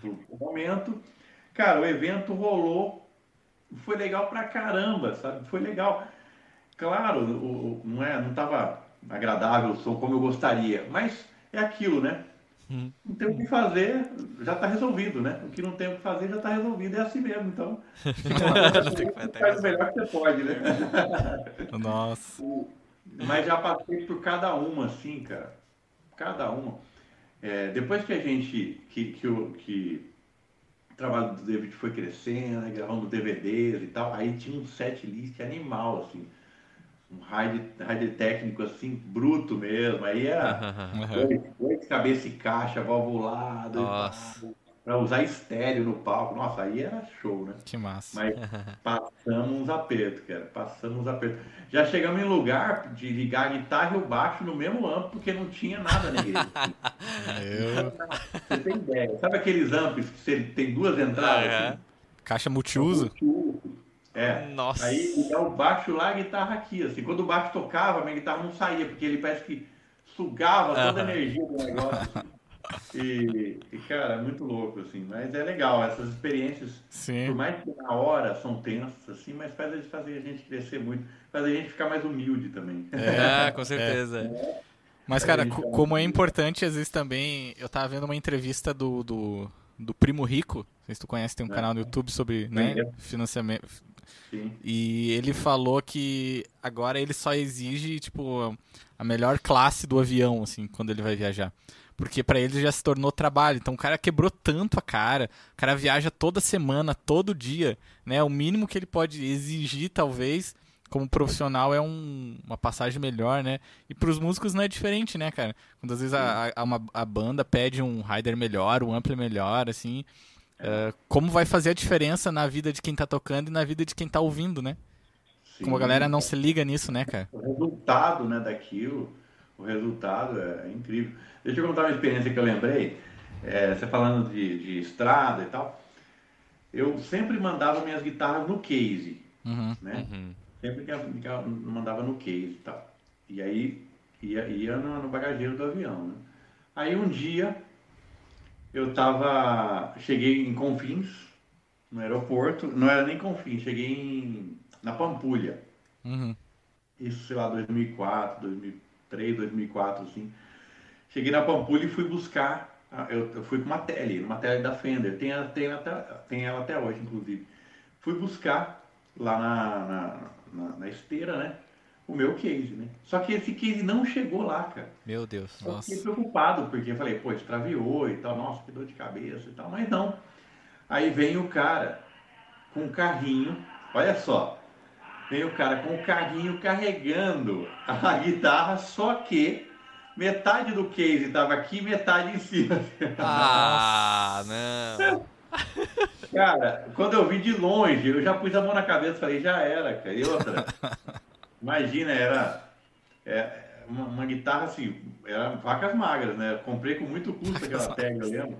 pro, pro momento. Cara, o evento rolou, foi legal pra caramba, sabe? Foi legal. Claro, o, o- não é, não tava agradável o som como eu gostaria, mas é aquilo, né? Hum. Não tem o que fazer, já tá resolvido, né? O que não tem o que fazer já tá resolvido, é assim mesmo. Então, o faz o melhor que você pode, né? Nossa. Mas já passei por cada uma, assim, cara. Cada uma. É, depois que a gente, que, que, o, que o trabalho do David foi crescendo, né, gravando DVDs e tal, aí tinha um set list animal, assim. Um raid, raid técnico, assim, bruto mesmo. Aí era Aham. oito, cabeça e caixa, valvulado, pra usar estéreo no palco. Nossa, aí era show, né? Que massa. Mas passamos uns apertos, cara. Passamos uns apertos. Já chegamos em lugar de ligar a guitarra e o baixo no mesmo amplo, porque não tinha nada na igreja. Eu... Você tem ideia. Sabe aqueles amplos que você tem duas entradas? Aham. assim? Caixa multiuso. É. Nossa. Aí o baixo lá, a guitarra aqui. Assim. Quando o baixo tocava, a minha guitarra não saía, porque ele parece que sugava toda a energia do negócio. E, e, cara, é muito louco, assim. Mas é legal, essas experiências Por Sim. mais que na hora são tensas, assim, mas faz eles fazer a gente crescer muito, faz a gente ficar mais humilde também. É, com certeza. Mas, cara, Aí, co- então- como é importante, às vezes também. Eu tava vendo uma entrevista do, do, do Primo Rico. Não sei se tu conhece, tem um É. canal no YouTube sobre né, Conheço. financiamento. E ele falou que agora ele só exige, tipo, a melhor classe do avião, assim, quando ele vai viajar. Porque pra ele já se tornou trabalho. Então o cara quebrou tanto a cara. O cara viaja toda semana, todo dia, né? O mínimo que ele pode exigir, talvez, como profissional, é um- uma passagem melhor, né? E pros músicos não é diferente, né, cara? Quando às vezes a, a, uma- a banda pede um rider melhor, um ampli melhor, assim. Eh, como vai fazer a diferença na vida de quem tá tocando e na vida de quem tá ouvindo, né? Sim. Como a galera não se liga nisso, né, cara? O resultado né, daquilo, o resultado é, é incrível. Deixa eu contar uma experiência que eu lembrei. É, você falando de, de estrada e tal. Eu sempre mandava minhas guitarras no case. Uhum. né? Uhum. Sempre que ela mandava no case e tal. E aí ia, ia no, no bagageiro do avião, né? Aí um dia eu tava, cheguei em Confins, no aeroporto, não era nem Confins, cheguei em, na Pampulha. Uhum. Isso, sei lá, 2004, 2003, 2004, assim. Cheguei na Pampulha e fui buscar, eu, eu fui com uma tele, uma tele da Fender, tem, tem, até, tem ela até hoje, inclusive. Fui buscar lá na, na, na, na esteira, né, o meu case, né. Só que esse case não chegou lá, cara. Meu Deus. Eu Nossa. fiquei preocupado, porque eu falei, pô, extraviou e tal, nossa, que dor de cabeça e tal, mas não. Aí vem o cara com um carrinho, olha só, vem o cara com o carrinho carregando a guitarra, só que metade do case estava aqui, metade em cima. Ah, não. Cara, quando eu vi de longe, eu já pus a mão na cabeça e falei, já era, cara. E outra, imagina, era é, uma, uma guitarra assim, era vacas magras, né? Eu comprei com muito custo aquela tag, eu lembro.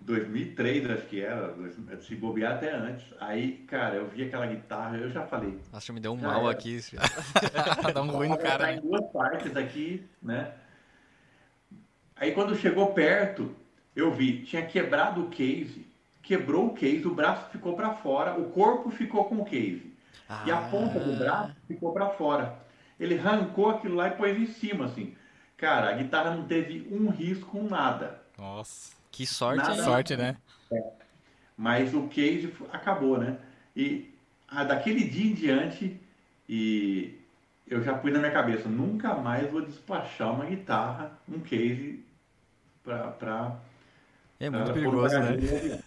2003, acho que era, se bobear até antes. Aí, cara, eu vi aquela guitarra, eu já falei, Nossa, me deu um mal era. aqui. Dá um ruim no cara, tá né? em duas partes aqui, né? Aí quando chegou perto, eu vi, tinha quebrado o case, quebrou o case, o braço ficou para fora, o corpo ficou com o case. E a ponta do braço ficou para fora. Ele arrancou aquilo lá e pôs em cima, assim. Cara, a guitarra não teve um risco, nada. Nossa. Que sorte, Nada. Sorte, né? Mas o case acabou, né? E ah, daquele dia em diante, e eu já pus na minha cabeça, nunca mais vou despachar uma guitarra, um case pra, pra, É muito perigoso, né?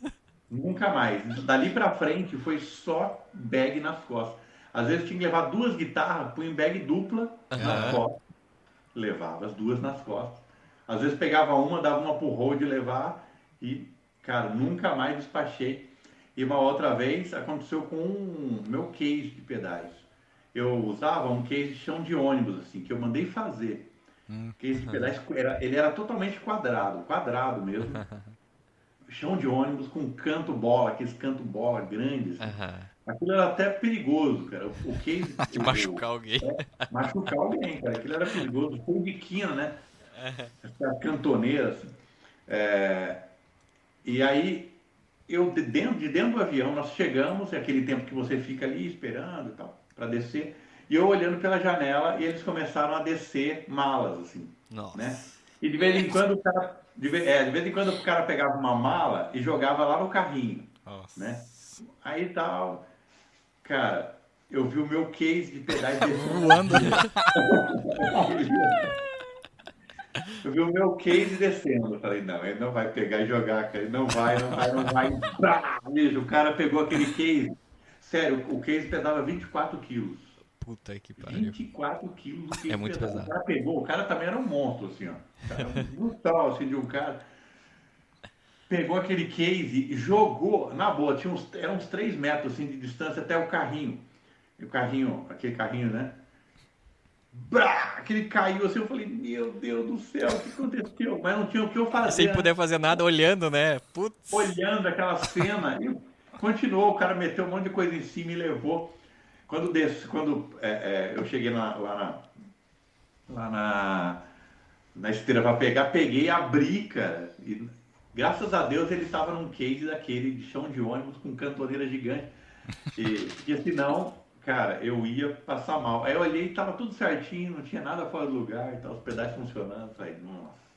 Nunca mais. Dali pra frente foi só bag nas costas. Às vezes tinha que levar duas guitarras, punha em bag dupla nas costas. Levava as duas nas costas. Às vezes pegava uma, dava uma pro road levar e, cara, nunca mais despachei. E uma outra vez aconteceu com o meu case de pedais. Eu usava um case de chão de ônibus, assim, que eu mandei fazer. Hum. Case de pedais, era, ele era totalmente quadrado, quadrado mesmo. chão de ônibus com canto bola, aqueles canto bola grandes. Aham. Aquilo era até perigoso, cara. O case. De machucar alguém. machucar alguém, cara. Aquilo era perigoso. Foi de quina, né? Essa cantoneira, assim. É, E aí, eu de dentro, de dentro do avião, nós chegamos, é aquele tempo que você fica ali esperando e tal, para descer. E eu olhando pela janela e eles começaram a descer malas, assim, Nossa. né? E de vez em quando o cara. De é, de vez em quando o cara pegava uma mala e jogava lá no carrinho Nossa. né? Aí tal, cara, eu vi o meu case de pedais descendo. Voando. Eu vi o meu case descendo. Eu falei, não, ele não vai pegar e jogar, cara. Ele não vai, não vai, não vai. Bicho, o cara pegou aquele case. Sério, o case pesava 24 quilos. Puta que pariu. 24 quilos É muito pesava. pesado. O cara pegou, o cara também era um monstro, assim, ó. Era um brutal, assim, de um cara. Pegou aquele case e jogou, na boa, tinha uns, eram uns 3 metros assim, de distância até o carrinho. E o carrinho, aquele carrinho, né? Brá, aquele caiu assim, eu falei, meu Deus do céu, o que aconteceu? Mas não tinha o que eu fazer. Sem né? poder fazer nada, olhando, né? Putz. olhando aquela cena. E continuou, o cara meteu um monte de coisa em cima e levou. Quando, desse, quando é, é, eu cheguei na- lá na, lá na, na esteira para pegar, peguei abri, cara. E, graças a Deus ele estava num case daquele de chão de ônibus com cantoneira gigante. E, porque senão, cara, eu ia passar mal. Aí eu olhei e tava tudo certinho, não tinha nada fora do lugar, tal, os pedais funcionando. Falei, nossa.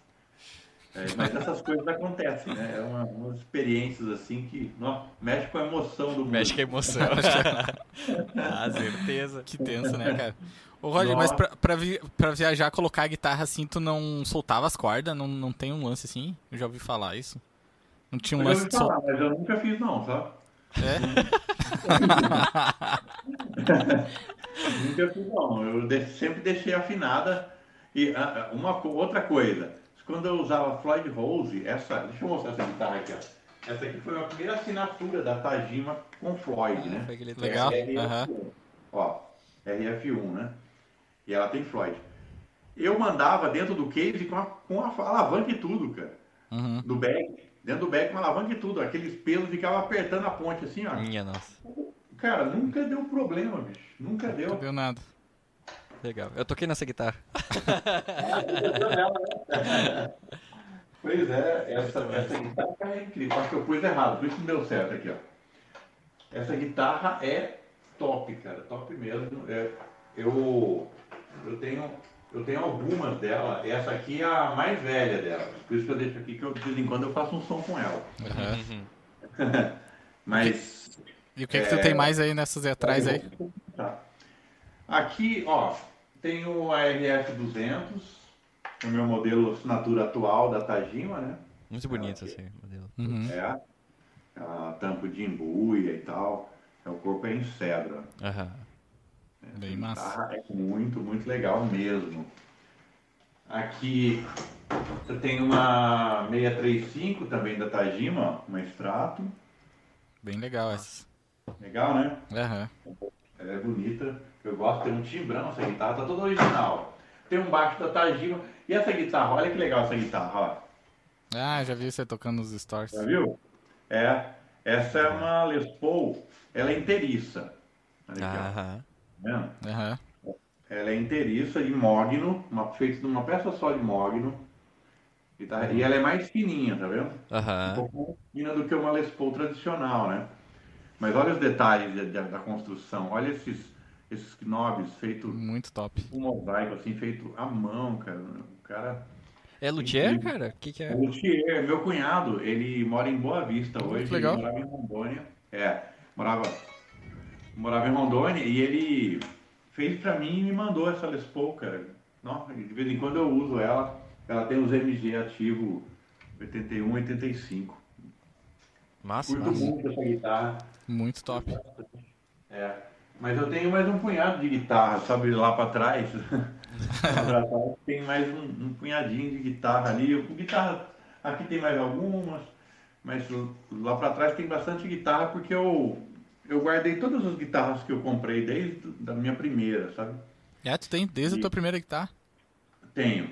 É, mas essas coisas acontecem, né? É uma, umas experiências assim que nossa, mexe com a emoção do mundo. Mexe com a emoção. ah, certeza. Que tenso, né, cara? Ô, Roger, mas Nossa. pra, pra, vi- pra viajar, colocar a guitarra assim, tu não soltava as cordas? Não, não tem um lance assim? Eu já ouvi falar isso. Não tinha um Eu lance de sol... falar, mas eu nunca fiz não, sabe? É? Nunca fiz não. Eu sempre deixei afinada. E ah, ah, uma outra coisa, quando eu usava Floyd Rose, essa, deixa eu mostrar essa guitarra aqui, ó. Essa aqui foi a primeira assinatura da Tajima com Floyd, né? Foi aquele Legal. RF1. aham. Ó, RF1, né? E ela tem Floyd. Eu mandava dentro do case com a, com a alavanca e tudo, cara. Uhum. Do bag. Dentro do bag com a alavanca e tudo. Aqueles pelos ficavam apertando a ponte assim, ó. Minha nossa. cara, nunca deu problema, bicho. Nunca deu. Não deu nada. Legal. Eu toquei nessa guitarra. Pois é, essa, essa guitarra é incrível. Acho que eu pus errado, por isso não deu certo aqui, ó. Essa guitarra é top, cara, top mesmo. É, eu, eu, tenho, eu tenho algumas dela, essa aqui é a mais velha dela. Por isso que eu deixo aqui, que eu, de vez em quando eu faço um som com ela. Uhum. Mas. E o que, é... que tu tem mais aí nessas atrás aí? Aqui, ó, tem o ARF200, o meu modelo assinatura atual da Tajima, né? Muito bonito esse modelo. Uhum. É. A tampa de embuia e tal. É, o corpo é em cedro. Uhum. É, Bem massa. É muito, muito legal mesmo. Aqui eu tenho uma 635 também da Tajima, uma extrato. Bem legal essa. Legal, né? Uhum. Ela é bonita. Eu gosto, tem um timbrão essa guitarra, tá toda original. Tem um baixo da Tajima. E essa guitarra, olha que legal essa guitarra, ó. Ah, já vi você tocando nos stories. Já viu? É. Essa é uma Les Paul, ela é inteiriça. Olha aqui, ó. Aham. Tá vendo? Uhum. Ela é inteiriça de mogno, uma, feita de uma peça só de mogno. E, tá- e ela é mais fininha, tá vendo? Um Aham. pouco mais fina do que uma Les Paul tradicional, né? Mas olha os detalhes da, da- da construção. Olha esses, esses knobs feitos Muito top. um mosaico, assim, feito à mão, cara. O cara É luthier, cara? O que, que é é? luthier. Meu cunhado, ele mora em Boa Vista hoje. que legal. Ele morava em Rondônia. É, morava, morava em Rondônia e ele fez pra mim e me mandou essa Les Paul, cara. Nossa, de vez em quando eu uso ela. Ela tem os MG ativo 81, 85. Massa, Curto massa. muito essa guitarra. Muito top. É. Mas eu tenho mais um punhado de guitarra, sabe, lá pra trás. tem mais um, um punhadinho de guitarra ali. Eu, guitarra, aqui tem mais algumas, mas lá pra trás tem bastante guitarra porque eu, eu guardei todas as guitarras que eu comprei desde a minha primeira, sabe? É, tu tem desde a tua primeira guitarra. Tenho.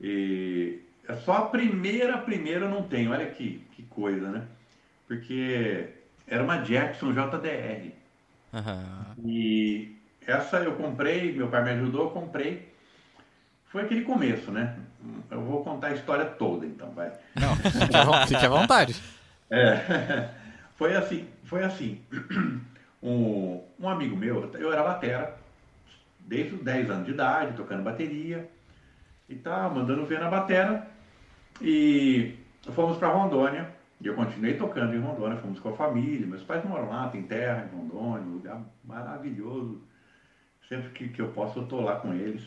E é só a primeira, a primeira eu não tenho. Olha que, que coisa, né? Porque era uma Jackson JDR. Aham. E essa eu comprei, meu pai me ajudou, eu comprei. Foi aquele começo, né? Eu vou contar a história toda, então, vai. Não, fique à, vo- fique à vontade. É, foi assim, foi assim. Um, um amigo meu, eu era batera, desde os 10 anos de idade, tocando bateria e tá, mandando ver na batera. E fomos para Rondônia, e eu continuei tocando em Rondônia, fomos com a família, meus pais moram lá, tem terra em Rondônia, um lugar maravilhoso. Sempre que, que eu posso, eu tô lá com eles.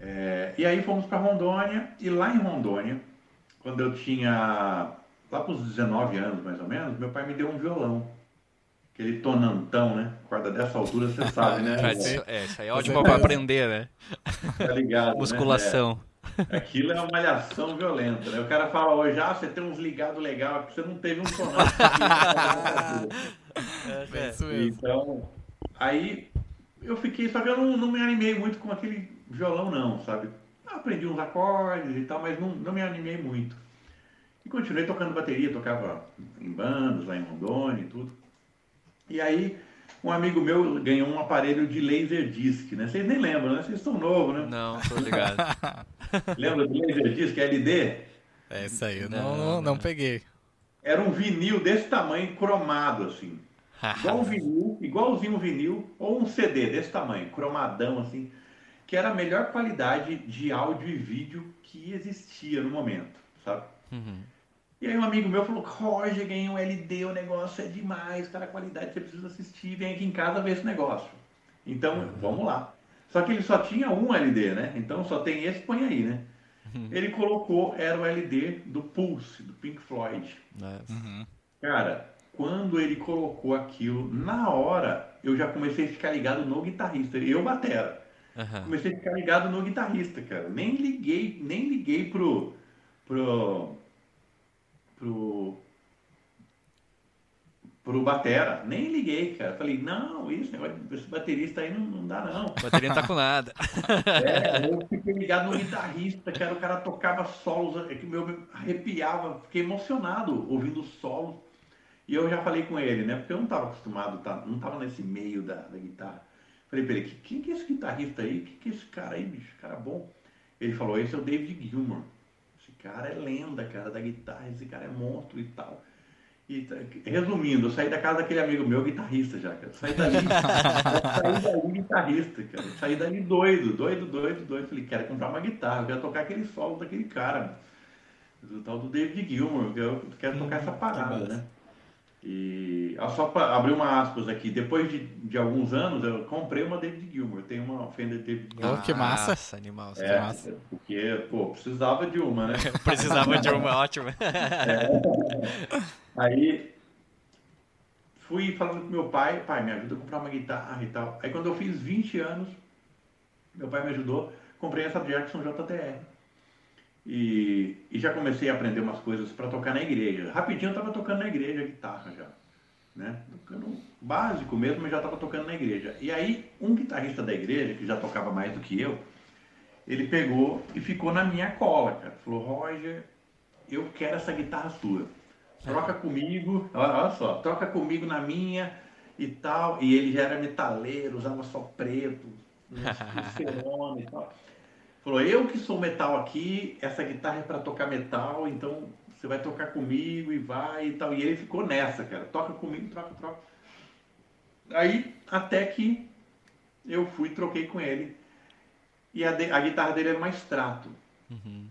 É, e aí fomos para Rondônia, e lá em Rondônia, quando eu tinha lá para os 19 anos mais ou menos, meu pai me deu um violão. Aquele tonantão, né? Corda dessa altura, você sabe, né? É, isso aí é ótimo mesmo. aprender, né? Tá ligado, né? Musculação. É, aquilo é uma malhação violenta, né? O cara fala hoje, ah, você tem uns ligados legais, porque você não teve um tonante. É isso mesmo. então, aí eu fiquei, só que eu não, não me animei muito com aquele violão não, sabe? Aprendi uns acordes e tal, mas não, não me animei muito. E continuei tocando bateria, tocava em bandas lá em Rondônia e tudo. E aí, um amigo meu ganhou um aparelho de laser disc, né? Vocês nem lembram, né? Vocês estão novos, né? Não, tô ligado. Lembra do laser disc LD? É isso aí, eu Não, não, não, não. peguei. Era um vinil desse tamanho, cromado, assim. Igual um vinil, igualzinho um vinil, ou um CD desse tamanho, cromadão, assim, que era a melhor qualidade de áudio e vídeo que existia no momento, sabe? Uhum. E aí um amigo meu falou, Roger, ganhei um LD, o negócio é demais, cara, a qualidade, você precisa assistir, vem aqui em casa ver esse negócio. Então, vamos lá. Só que ele só tinha um LD, né? Então só tem esse, põe aí, né? Ele colocou, era o LD do Pulse, do Pink Floyd. Nossa. Uhum. Cara, quando ele colocou aquilo, na hora eu já comecei a ficar ligado no guitarrista. Eu batera. Aham. Comecei a ficar ligado no guitarrista, cara. Nem liguei, nem liguei pro pro pro pro batera, nem liguei, cara. Falei, não, isso, negócio esse baterista aí não, não dá não. A bateria não tá com nada. É, eu fiquei ligado no guitarrista, cara. O cara tocava solos, é que meu arrepiava, fiquei emocionado ouvindo os solos. E eu já falei com ele, né? Porque eu não estava acostumado, tá, não estava nesse meio da, da guitarra. Falei pra ele, quem que é esse guitarrista aí? Quem que é esse cara aí, bicho? Cara bom. Ele falou, esse é o David Gilmour. Esse cara é lenda, cara, da guitarra, esse cara é monstro e tal. E, resumindo, eu saí da casa daquele amigo meu, guitarrista já, cara. Saí dali, saí dali guitarrista, cara. Saí dali doido, doido, doido, doido. Falei, quero comprar uma guitarra, quero tocar aquele solo daquele cara. O tal do David Gilmour, eu quero tocar essa parada, né? E só para abrir uma aspas aqui, depois de, de alguns anos eu comprei uma David Gilmour. Tenho uma Fender David Gilmour. Oh, que massa! Nossa, animal. É, que massa. porque, pô, precisava de uma, né? precisava de uma, ótima. É. Aí fui falando com meu pai, pai, me ajuda a comprar uma guitarra e tal. Aí quando eu fiz 20 anos, meu pai me ajudou, comprei essa Jackson JTR. E, e já comecei a aprender umas coisas para tocar na igreja. Rapidinho eu estava tocando na igreja guitarra já. Né? Tocando básico mesmo, mas já estava tocando na igreja. E aí, um guitarrista da igreja, que já tocava mais do que eu, ele pegou e ficou na minha cola, cara. Falou, Roger, eu quero essa guitarra sua. Troca comigo, olha só, troca comigo na minha e tal. E ele já era metaleiro, usava só preto, e tal. Falou, eu que sou metal aqui, essa guitarra é para tocar metal, então você vai tocar comigo e vai e tal. E ele ficou nessa, cara. Toca comigo, troca, troca. Aí, até que eu fui troquei com ele. E a, de, a guitarra dele era uma extrato. Uhum.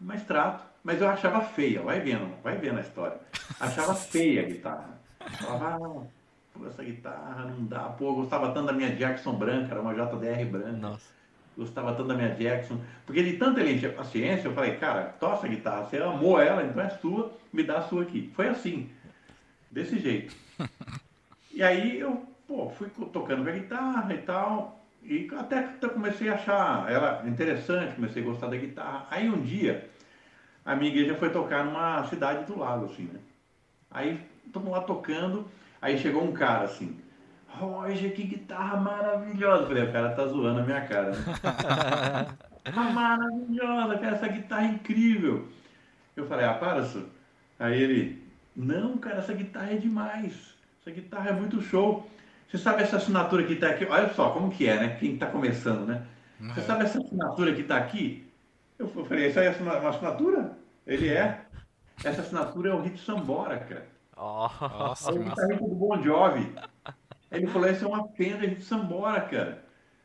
Uma extrato. Mas eu achava feia, vai vendo, vai vendo a história. Achava feia a guitarra. Falava, ah, essa guitarra não dá. Pô, eu gostava tanto da minha Jackson branca, era uma JDR branca. Nossa gostava tanto da minha Jackson, porque de tanta ele encher paciência, eu falei, cara, tossa a guitarra, você amou ela, então é sua, me dá a sua aqui. Foi assim, desse jeito. E aí eu, pô, fui tocando minha guitarra e tal, e até que comecei a achar ela interessante, comecei a gostar da guitarra. Aí um dia, a minha igreja foi tocar numa cidade do lado, assim, né? Aí estamos lá tocando, aí chegou um cara assim, Roger, que guitarra maravilhosa. Eu falei, o cara tá zoando a minha cara. Né? tá maravilhosa, cara, essa guitarra é incrível. Eu falei, ah, para, senhor. Aí ele, não, cara, essa guitarra é demais. Essa guitarra é muito show. Você sabe essa assinatura que tá aqui? Olha só como que é, né? Quem tá começando, né? Você uhum. sabe essa assinatura que tá aqui? Eu falei, isso aí é uma assinatura? Ele é. Essa assinatura é o Hit Sambora, cara. Oh, nossa, é o guitarrista do Bon Jovi. Ele falou, essa é uma pena de Sambora, cara.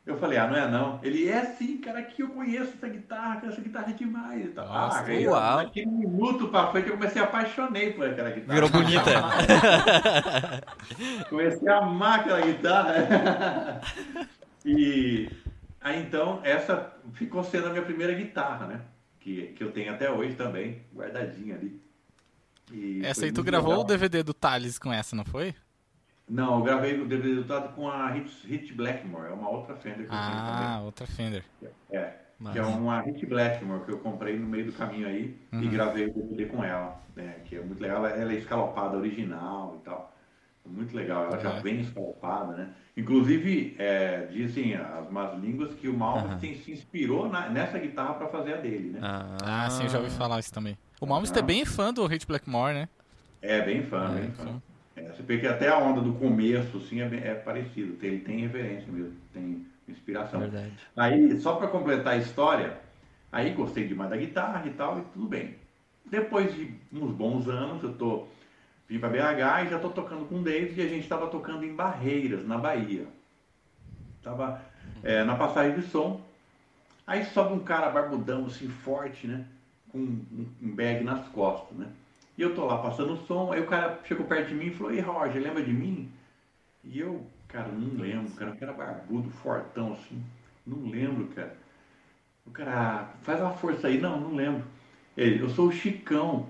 Eu falei, ah, não é não. Ele é sim, cara, que eu conheço essa guitarra, essa guitarra é demais e tal. Nossa, ah, aí, uau. Naquele minuto pra frente eu comecei a apaixonei por aquela guitarra. Virou bonita. comecei a amar aquela guitarra. e aí então, essa ficou sendo a minha primeira guitarra, né? Que, que eu tenho até hoje também, guardadinha ali. E essa aí tu gravou legal. o DVD do Thales com essa, não foi? Não, eu gravei o DVD resultado com a Hit, Hit Blackmore, é uma outra Fender que ah, eu tenho também. Ah, outra Fender. É, Mas... que é uma Hit Blackmore que eu comprei no meio do caminho aí uhum. e gravei o DVD com ela, né, que é muito legal, ela é escalopada original e tal. Muito legal, ela uhum. já vem escalopada, né? Inclusive, é, dizem as más línguas que o Malmsteen uhum. se inspirou na, nessa guitarra para fazer a dele, né? Ah, ah, sim, eu já ouvi falar isso também. O Malmsteen é bem fã do Hit Blackmore, né? É, bem fã, é, bem fã. fã. Você vê que até a onda do começo assim, é, é parecido, ele tem referência mesmo, tem inspiração. Verdade. Aí, só para completar a história, aí gostei demais da guitarra e tal, e tudo bem. Depois de uns bons anos, eu tô, vim para BH e já estou tocando com o David e a gente estava tocando em Barreiras, na Bahia. Tava é, na passagem de som. Aí sobe um cara barbudão, assim, forte, né? Com um bag nas costas, né? E eu tô lá passando o som, aí o cara chegou perto de mim e falou, ei Roger, lembra de mim? E eu, cara, não lembro, cara, o cara barbudo, fortão assim, não lembro, cara. O cara, ah, faz uma força aí, não, não lembro. Ele, eu sou o Chicão.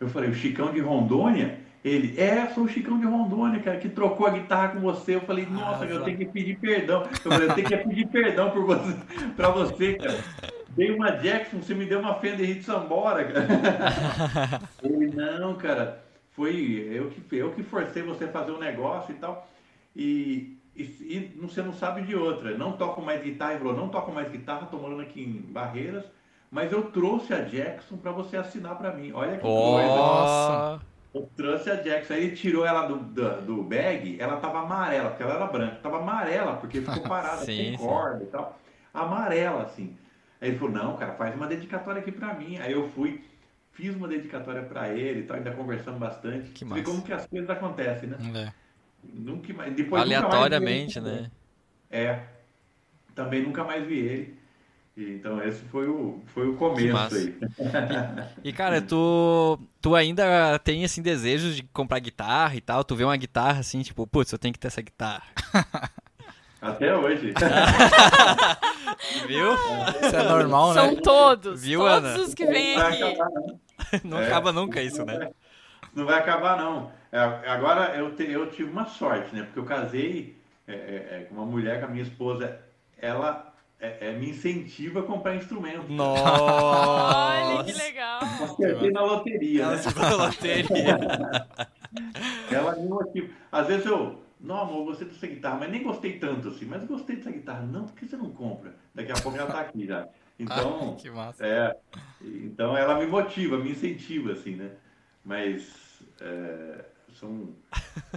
Eu falei, o Chicão de Rondônia? Ele, é, sou o Chicão de Rondônia, cara, que trocou a guitarra com você. Eu falei, nossa, ah, eu tenho que pedir perdão. Eu falei, eu tenho que pedir perdão por você, pra você, cara. Dei uma Jackson, você me deu uma Fender Hit Sambora, cara. Ele, não, cara, foi eu que, eu que forcei você a fazer um negócio e tal. E, e, e você não sabe de outra. Não toco mais guitarra, ele falou, não toco mais guitarra, tô morando aqui em Barreiras, mas eu trouxe a Jackson para você assinar para mim. Olha que oh, coisa. Nossa! Eu trouxe a Jackson, aí ele tirou ela do, do, do bag, ela tava amarela, porque ela era branca, tava amarela, porque ficou parada, Sim, sem sim. corda e tal. Amarela, assim. Aí ele falou, não, cara, faz uma dedicatória aqui pra mim. Aí eu fui, fiz uma dedicatória pra ele e tal, ainda conversamos bastante. Que Você vê massa. como que as coisas acontecem, né? É. Nunca mais, depois nunca mais Aleatoriamente, ele. né? É. Também nunca mais vi ele. E, Então esse foi o, foi o começo massa. aí. E cara, tu, tu ainda tem assim desejos de comprar guitarra e tal? Tu vê uma guitarra assim, tipo, putz, eu tenho que ter essa guitarra. Até hoje. Viu? Isso é normal, São né? todos. Viu, todos Ana? os que vêm aqui. acabar, não. Não É. acaba nunca isso, né? Não vai acabar, não. É, agora eu, te- eu tive uma sorte, né? Porque eu casei é, é, é, com uma mulher, com a minha esposa. Ela é, é, me incentiva a comprar instrumento. Olha que Nossa! legal. Acertei na loteria, Ela né? falou loteria. Ela me motiva. Às vezes eu, não, amor, gostei dessa guitarra, mas nem gostei tanto assim. Mas gostei dessa guitarra. Não, por que você não compra? Daqui a pouco ela tá aqui já. Então, que massa. É, então ela me motiva, me incentiva, assim, né? Mas é, são,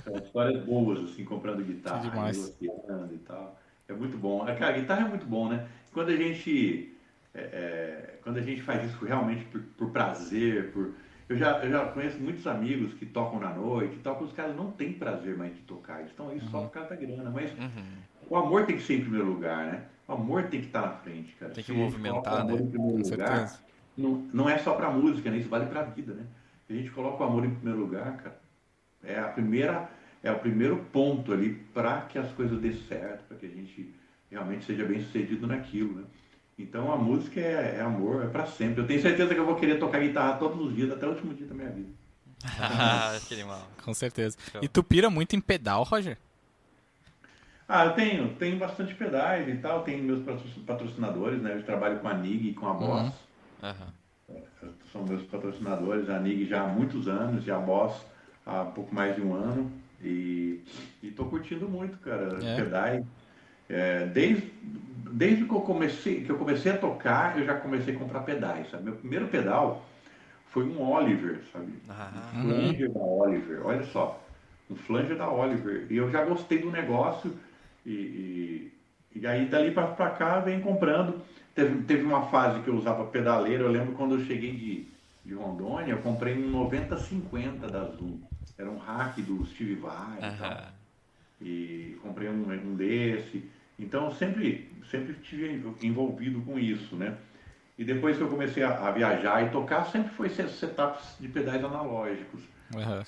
são histórias boas, assim, comprando guitarra, negociando e tal. É muito bom. É, Cara, guitarra é muito bom, né? Quando a gente, é, é, quando a gente faz isso realmente por, por prazer, por... Eu já, eu já conheço muitos amigos que tocam na noite e tal, que os caras não têm prazer mais de tocar, eles estão aí só por causa da grana, mas Uhum. o amor tem que ser em primeiro lugar, né? O amor tem que estar na frente, cara. Tem que Se movimentar, o amor né? Em primeiro Com lugar, certeza. não, não é só pra música, né? Isso vale pra vida, né? Se a gente coloca o amor em primeiro lugar, cara, é a primeira, é o primeiro ponto ali para que as coisas dê certo, para que a gente realmente seja bem sucedido naquilo, né? Então a música é, é amor, é pra sempre. Eu tenho certeza que eu vou querer tocar guitarra todos os dias, até o último dia da minha vida. que animal. Com certeza. E tu pira muito em pedal, Roger? Ah, eu tenho, tenho bastante pedais e tal, tenho meus patro- patrocinadores, né? Eu trabalho com a NIG e com a Boss. Aham. são meus patrocinadores, a NIG já há muitos anos e a Boss há pouco mais de um ano. E estou curtindo muito, cara, É. pedais. É, desde, desde que eu, comecei, que eu comecei a tocar, eu já comecei a comprar pedais, sabe? Meu primeiro pedal foi um Oliver, sabe? Ah, Um flanger da Oliver, olha só. Um flanger da Oliver. E eu já gostei do negócio e, e, e aí dali pra, pra cá vem comprando. Teve, teve uma fase que eu usava pedaleira, eu lembro quando eu cheguei de, de Rondônia, eu comprei um 9050 da Zoom. Era um hack do Steve Vai e tal. E comprei um, um desse. Então sempre, sempre estive envolvido com isso, né? E depois que eu comecei a, a viajar e tocar, sempre foi se- setups de pedais analógicos. Aham.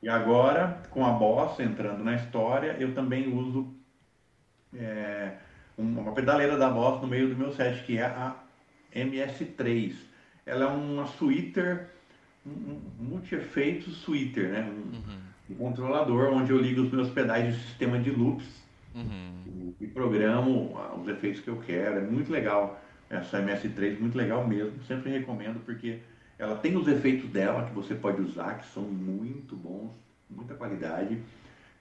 E agora, com a Boss entrando na história, eu também uso é, um- uma pedaleira da Boss no meio do meu set, que é a MS3. Ela é uma tweeter, um, multi-efeitos tweeter, né? Um, um controlador onde eu ligo os meus pedais de sistema de loops Uhum. e programo ah, os efeitos que eu quero. É muito legal essa MS3, muito legal mesmo. Sempre recomendo porque ela tem os efeitos dela que você pode usar, que são muito bons, muita qualidade.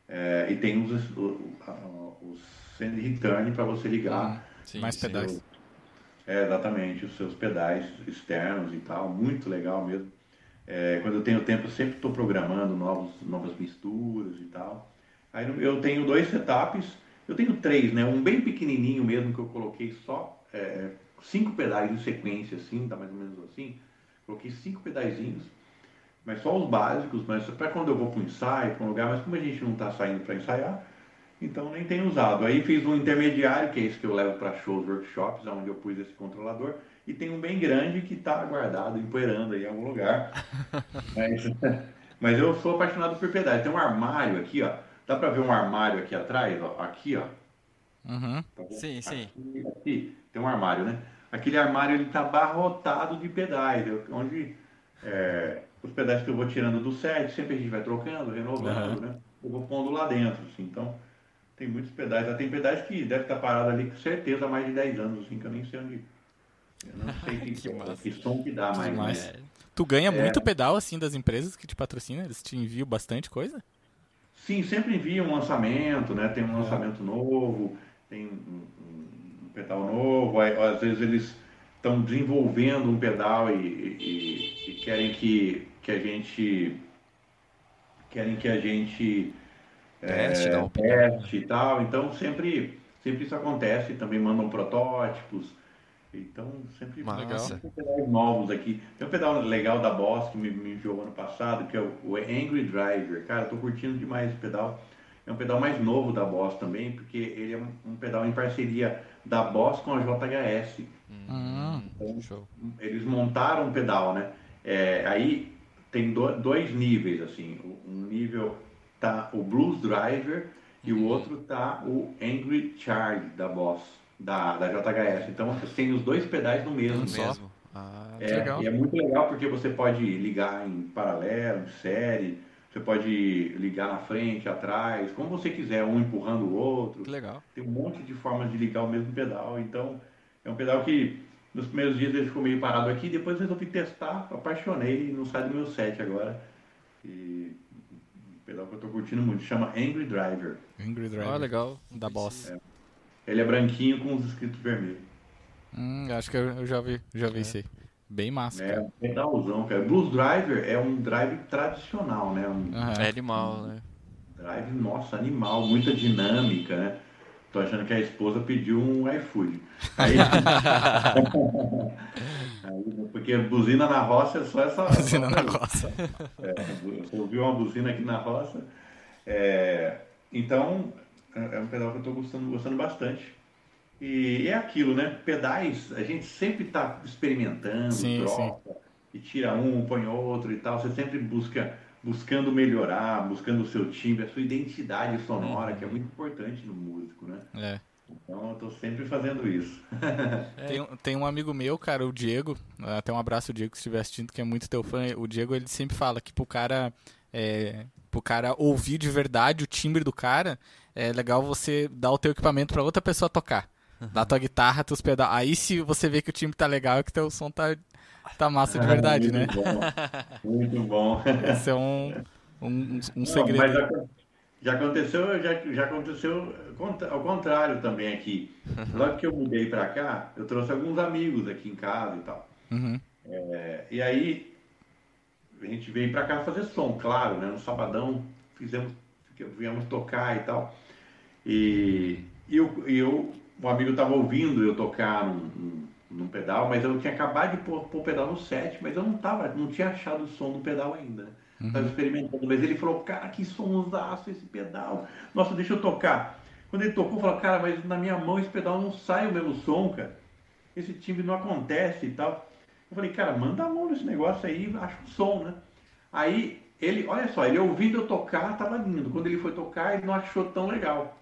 É, e tem os, os send return para você ligar. Sim, Mais pedais. é, exatamente, os seus pedais externos e tal, muito legal mesmo. É, quando eu tenho tempo, eu sempre estou programando novos, novas misturas e tal. Aí eu tenho dois setups, eu tenho três, né? Um bem pequenininho mesmo que eu coloquei só é, cinco pedais em sequência, assim, tá mais ou menos assim. Coloquei cinco pedaizinhos, mas só os básicos, mas para quando eu vou para um ensaio, para um lugar, mas como a gente não está saindo para ensaiar, então nem tenho usado. Aí fiz um intermediário, que é esse que eu levo para shows, workshops, onde eu pus esse controlador. E tem um bem grande que está guardado, empoeirando aí em algum lugar. mas, mas eu sou apaixonado por pedais. Tem um armário aqui, ó. Dá para ver um armário aqui atrás, ó. Aqui, ó. Uhum. Tá? Sim, sim. Aqui, aqui tem um armário, né? Aquele armário ele tá barrotado de pedais, onde é, os pedais que eu vou tirando do set, sempre a gente vai trocando, renovando, né? Eu vou pondo lá dentro, assim. Então, tem muitos pedais. Já tem pedais que deve estar parado ali com certeza há mais de 10 anos, assim, que eu nem sei onde. Eu não sei que, Que que som que dá mais. demais. né? Tu ganha É. muito pedal, assim, das empresas que te patrocinam? Eles te enviam bastante coisa? Sim, sempre envia um lançamento, né? Tem um É. lançamento novo, tem um, um- pedal novo, aí, às vezes eles estão desenvolvendo um pedal e, e- e querem que, que a gente querem que a gente Teste, é, uma opinião. teste e tal. Então sempre, sempre isso acontece. Também mandam protótipos. Então sempre Massa. pedais novos aqui. Tem um pedal legal da Boss que me, me enviou ano passado, que é o, o Angry Driver. Cara, eu tô curtindo demais esse pedal. É um pedal mais novo da Boss também, porque ele é um, um pedal em parceria da Boss com a JHS. Hum. Show. Eles montaram um pedal, né? É, aí tem do- dois níveis, assim. Um nível tá o Blues Driver e o outro tá o Angry Charlie da Boss, da, da JHS. Então tem os dois pedais no mesmo. só. Mesmo. Ah, É, legal. E é muito legal porque você pode ligar em paralelo, em série, você pode ligar na frente, atrás, como você quiser, um empurrando o outro. que legal. Tem um monte de formas de ligar o mesmo pedal. Então, é um pedal que nos primeiros dias ele ficou meio parado aqui, depois eu resolvi testar, apaixonei e não sai do meu set agora. E um pedal que eu tô curtindo muito, chama Angry Driver. Angry Driver. Ah, legal. Da Boss. Ele é branquinho com os escritos vermelhos. Hum, acho que eu, já vi, já vi esse aí. Bem massa, É cara. um pedalzão, cara. Blues Driver é um drive tradicional, né? Um. É animal, né? drive, nossa, animal, muita dinâmica, né? Tô achando que a esposa pediu um iFood. Aí... Aí, porque buzina na roça é só essa. Fazendo na roça. É, ouviu uma buzina aqui na roça. É, então, é é um pedal que eu estou gostando, gostando bastante. E é aquilo, né? Pedais, a gente sempre está experimentando, Sim, troca, e tira um, põe outro e tal. Você sempre busca buscando melhorar, buscando o seu timbre, a sua identidade sonora, que é muito importante no músico, né? É. Então eu estou sempre fazendo isso. Tem, tem um amigo meu, cara, o Diego, até um abraço, Diego, se estiver assistindo, que é muito teu fã. O Diego, ele sempre fala que pro cara, é, pro cara ouvir de verdade o timbre do cara, é legal você dar o teu equipamento pra outra pessoa tocar. Dar tua guitarra, teus pedais. Aí se você vê que o timbre tá legal, é que teu som tá, tá massa de verdade, né? Muito bom. Muito bom. Esse é um, um, um Não, segredo. mas já, já aconteceu, já, já aconteceu ao contrário também aqui. Logo que eu mudei pra cá, eu trouxe alguns amigos aqui em casa e tal. Uhum. É, e aí a gente veio pra cá fazer som, claro, né? No sabadão fizemos, viemos tocar e tal. E, eu, eu, um amigo tava ouvindo eu tocar num, num, num pedal, mas eu tinha acabado de pôr, pôr o pedal no set, mas eu não tava, não tinha achado o som do pedal ainda. né? Tava experimentando, mas ele falou, cara, que somzaço esse pedal. Nossa, deixa eu tocar. Quando ele tocou, eu falei, cara, mas na minha mão esse pedal não sai o mesmo som, cara. Esse timbre não acontece e tal. Eu falei, cara, manda a mão nesse negócio aí, acha um som, né? Aí ele, olha só, ele ouvindo eu tocar, tava lindo. Quando ele foi tocar, ele não achou tão legal.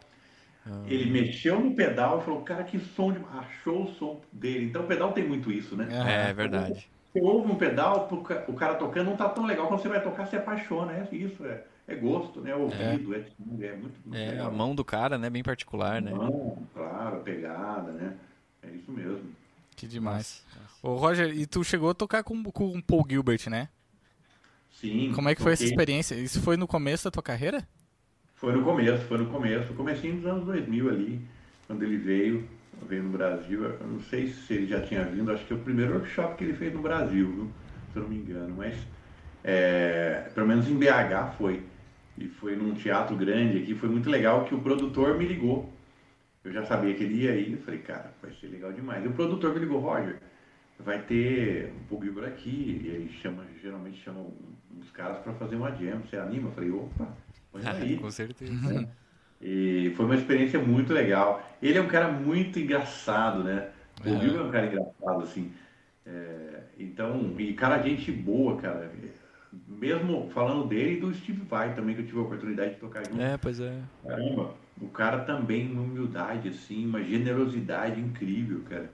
Ele mexeu no pedal e falou, cara, que som de. Achou o som dele. Então o pedal tem muito isso, né? Aham. É verdade. Você ouve um pedal, o cara tocando não tá tão legal. Quando você vai tocar, você apaixona. É isso, é, é gosto, né? É ouvido, é, timbre, é muito, muito É, legal. a mão do cara, né? Bem particular, né? Mão, claro, a pegada, né? É isso mesmo. Que demais. Nossa. Ô, Roger, e tu chegou a tocar com, com o Paul Gilbert, né? Sim. Como é que foi essa experiência? Isso foi no começo da tua carreira? Foi no começo, foi no começo. Comecinho dos anos 2000 ali, quando ele veio, veio no Brasil. Eu não sei se ele já tinha vindo, acho que é o primeiro workshop que ele fez no Brasil, viu? se eu não me engano. Mas, é, pelo menos em BH foi. E foi num teatro grande aqui, foi muito legal que o produtor me ligou. Eu já sabia que ele ia ir, eu falei, cara, vai ser legal demais. E o produtor me ligou, Roger, vai ter um Pugilber aqui, e aí chama, geralmente chamam uns caras para fazer uma jam, você anima? Eu falei, opa, põe aí. Com certeza. né? E foi uma experiência muito legal. Ele é um cara muito engraçado, né? O É. Gil é um cara engraçado, assim. É, então, e cara, gente boa, cara. Mesmo falando dele e do Steve Vai também, que eu tive a oportunidade de tocar junto. É, pois é. Caramba, o cara também, uma humildade, assim, uma generosidade incrível, cara.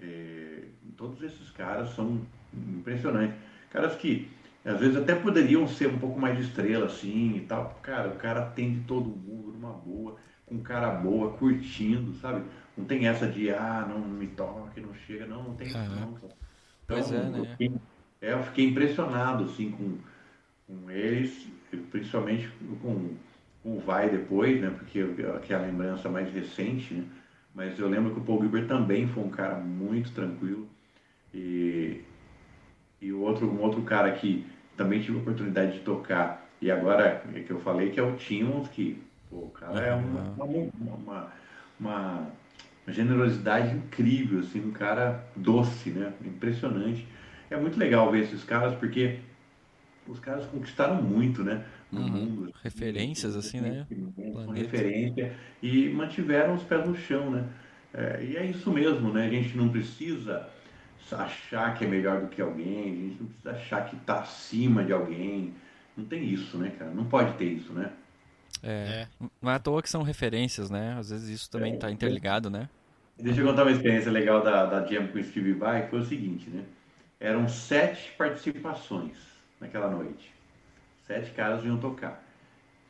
É, todos esses caras são impressionantes. Caras que às vezes até poderiam ser um pouco mais de estrela, assim e tal. Cara, o cara atende todo mundo numa boa, com cara boa, curtindo, sabe? Não tem essa de, ah, não me toque, não chega, não, não tem isso Aham. não. cara. Pois é, eu né? fiquei- é, eu fiquei impressionado, assim, com, com eles, principalmente com, com o Vai depois, né? Porque eu- que é a lembrança mais recente, né? Mas eu lembro que o Paul Gilbert também foi um cara muito tranquilo. E, e o outro, um outro cara que também tive a oportunidade de tocar E agora, é que eu falei que é o Timons, que pô, o cara é uma, uma, uma, uma generosidade incrível, assim, um cara doce, né? Impressionante. É muito legal ver esses caras, porque os caras conquistaram muito, né? No Uhum. mundo. Referências, assim, né? Referência e mantiveram os pés no chão, né? É, e é isso mesmo, né? A gente não precisa achar que é melhor do que alguém, a gente não precisa achar que está acima de alguém. Não tem isso, né, cara? Não pode ter isso, né? É, Não é à toa que são referências, né? Às vezes isso também tá interligado, né? Deixa eu contar uma experiência legal da, da Jam com o Steve Vai, que foi o seguinte, né? Eram sete participações naquela noite. Sete caras iam tocar.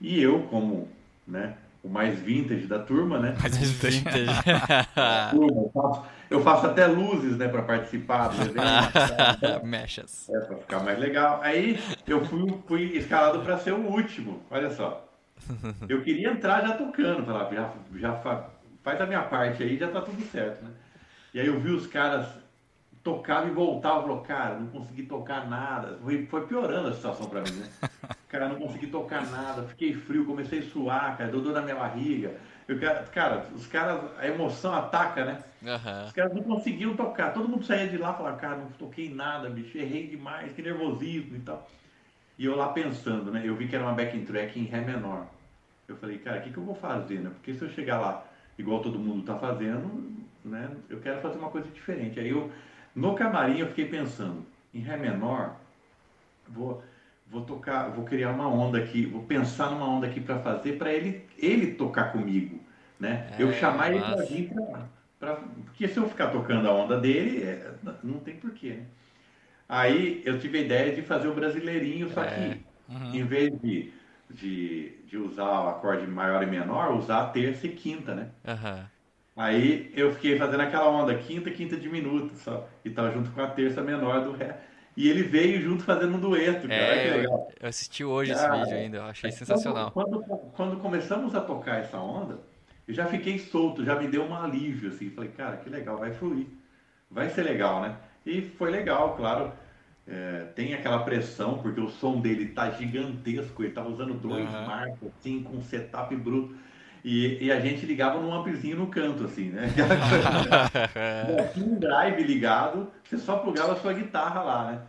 E eu, como né, o mais vintage da turma, né? Mas vintage. Turma, eu, faço, até luzes, né, para participar do evento. Mechas. É, pra ficar mais legal. Aí eu fui, fui escalado para ser o último. Olha só. Eu queria entrar já tocando. Falar, já, já fa- faz a minha parte aí, já tá tudo certo, né? E aí eu vi os caras tocavam e voltavam. Falou, cara, não consegui tocar nada. Foi, foi piorando a situação para mim, né? Cara, não consegui tocar nada. Fiquei frio, comecei a suar, cara. Deu dor na minha barriga. Eu, cara, os caras, a emoção ataca, né? Aham. Os caras não conseguiam tocar. Todo mundo saía de lá e falava, cara, não toquei nada, bicho, errei demais, que nervosismo e tal. E eu lá pensando, né? Eu vi que era uma backing track em Ré menor. Eu falei, cara, o que, que eu vou fazer, né? Porque se eu chegar lá, igual todo mundo tá fazendo, né? Eu quero fazer uma coisa diferente. Aí eu, no camarim, eu fiquei pensando, em Ré menor, vou, vou tocar, vou criar uma onda aqui, vou pensar numa onda aqui para fazer, para ele, ele tocar comigo, né? eu É, chamar ele para vir pra, pra- Porque se eu ficar tocando a onda dele, é, não tem porquê, né? Aí eu tive a ideia de fazer o brasileirinho, só É. que Uhum. em vez de, de, de usar o acorde maior e menor, usar a terça e quinta, né? Aham. Aí eu fiquei fazendo aquela onda, quinta, quinta diminuta só. E tava junto com a terça menor do Ré. E ele veio junto fazendo um dueto, cara. Olha que É, legal. eu, assisti hoje esse Cara, vídeo ainda, eu achei sensacional. Quando, quando, começamos a tocar essa onda, eu já fiquei solto, já me deu um alívio, assim. Falei, cara, que legal, vai fluir. Vai ser legal, né? E foi legal, claro. É, tem aquela pressão, porque o som dele tá gigantesco, ele tava usando dois Aham. marcos, assim, com setup bruto. E, e a gente ligava num ampzinho no canto, assim, né? Um drive ligado, você só plugava a sua guitarra lá, né?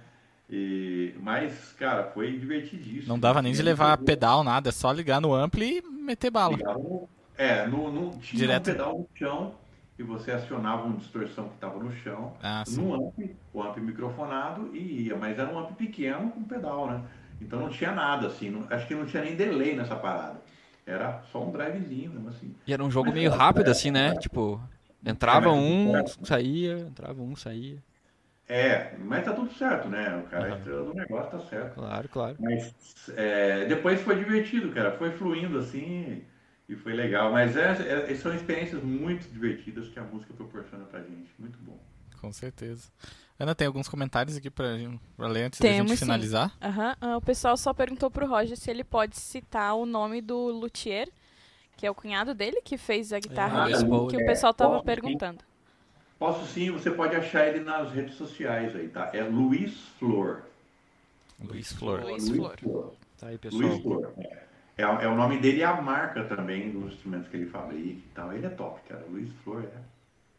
E, mas, cara, foi divertidíssimo. Não dava nem de levar pedal, nada, é só ligar no ampli e meter bala. ligava no- É, no, no, tinha Direto. um pedal no chão e você acionava uma distorção que estava no chão, Ah, no amp, o amp microfonado e ia, mas era um amp pequeno com pedal, né? Então não tinha nada assim, não- acho que não tinha nem delay nessa parada. Era só um drivezinho mesmo assim. E era um jogo Mas, meio cara, rápido, é, assim, né? é. Tipo, entrava É, um, é. saía, entrava um, saía. É, mas tá tudo certo, né? O cara entrou no negócio, tá certo. Claro, claro. Mas é, depois foi divertido, cara. Foi fluindo assim e foi legal. Mas é, é- são experiências muito divertidas que a música proporciona pra gente. Muito bom. Com certeza. Ana, tem alguns comentários aqui pra, pra ler antes da Temos, gente sim. finalizar? Aham, ah, o pessoal só perguntou pro Roger se ele pode citar o nome do luthier, que é o cunhado dele, que fez a guitarra Ah, ali, Les Paul, que o é, pessoal tava posso sim. perguntando. Posso sim, você pode achar ele nas redes sociais aí, tá? É Luiz Flor. Luiz Flor. Luiz Flor. Tá aí, pessoal. Luiz Flor. É, É, é o nome dele e a marca também dos instrumentos que ele fabrica e tal. Ele é top, cara. Luiz Flor é.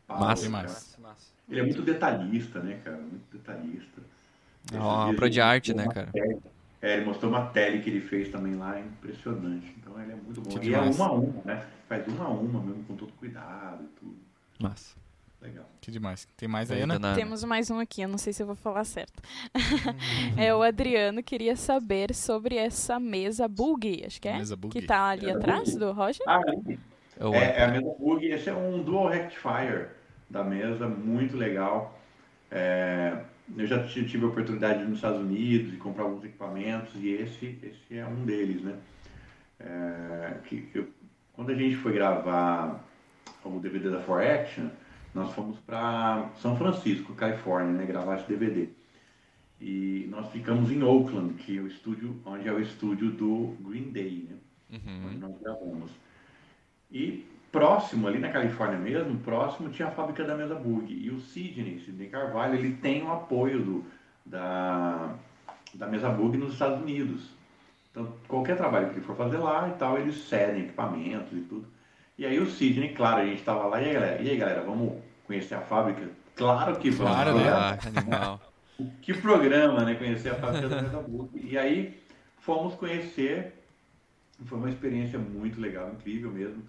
Massa. Demais. Massa. Ele é muito detalhista, né, cara? Muito detalhista. É uma obra de ele arte, mostrou né, uma cara? tele- É, ele mostrou uma tele que ele fez também lá, impressionante. Então ele é muito bom. Que e é demais. uma a uma, né? Faz uma a uma mesmo, com todo cuidado e tudo. Massa. Legal. Que demais. Tem mais aí, Ana? Ana. Temos mais um aqui, eu não sei se eu vou falar certo. é o Adriano queria saber sobre essa mesa bug, acho que é, Mesa bug. que tá ali Mesa atrás bug. do Roger. Ah, Eu- É, é a mesa Bug, esse é um dual rectifier da mesa, muito legal. É, eu já ti- tive a oportunidade de ir nos Estados Unidos e comprar alguns equipamentos e esse, esse é um deles, né? É, que eu- quando a gente foi gravar o DVD da For Action, nós fomos para São Francisco, Califórnia, né, gravar esse DVD. E nós ficamos em Oakland, que é o estúdio, onde é o estúdio do Green Day, né? onde Uhum. nós gravamos. E próximo, ali na Califórnia mesmo, próximo tinha a fábrica da Mesa Bug. E o Sidney, Sidney Carvalho, ele tem o apoio do, da, da Mesa Bug nos Estados Unidos. Então, qualquer trabalho que ele for fazer lá e tal, eles cedem equipamentos e tudo. E aí o Sidney, claro, a gente estava lá, e aí galera, e aí, galera, vamos conhecer a fábrica? Claro que vamos. Claro, né? Ah, animal. Que programa, né? Conhecer a fábrica da Metabook. E aí fomos conhecer, foi uma experiência muito legal, incrível mesmo.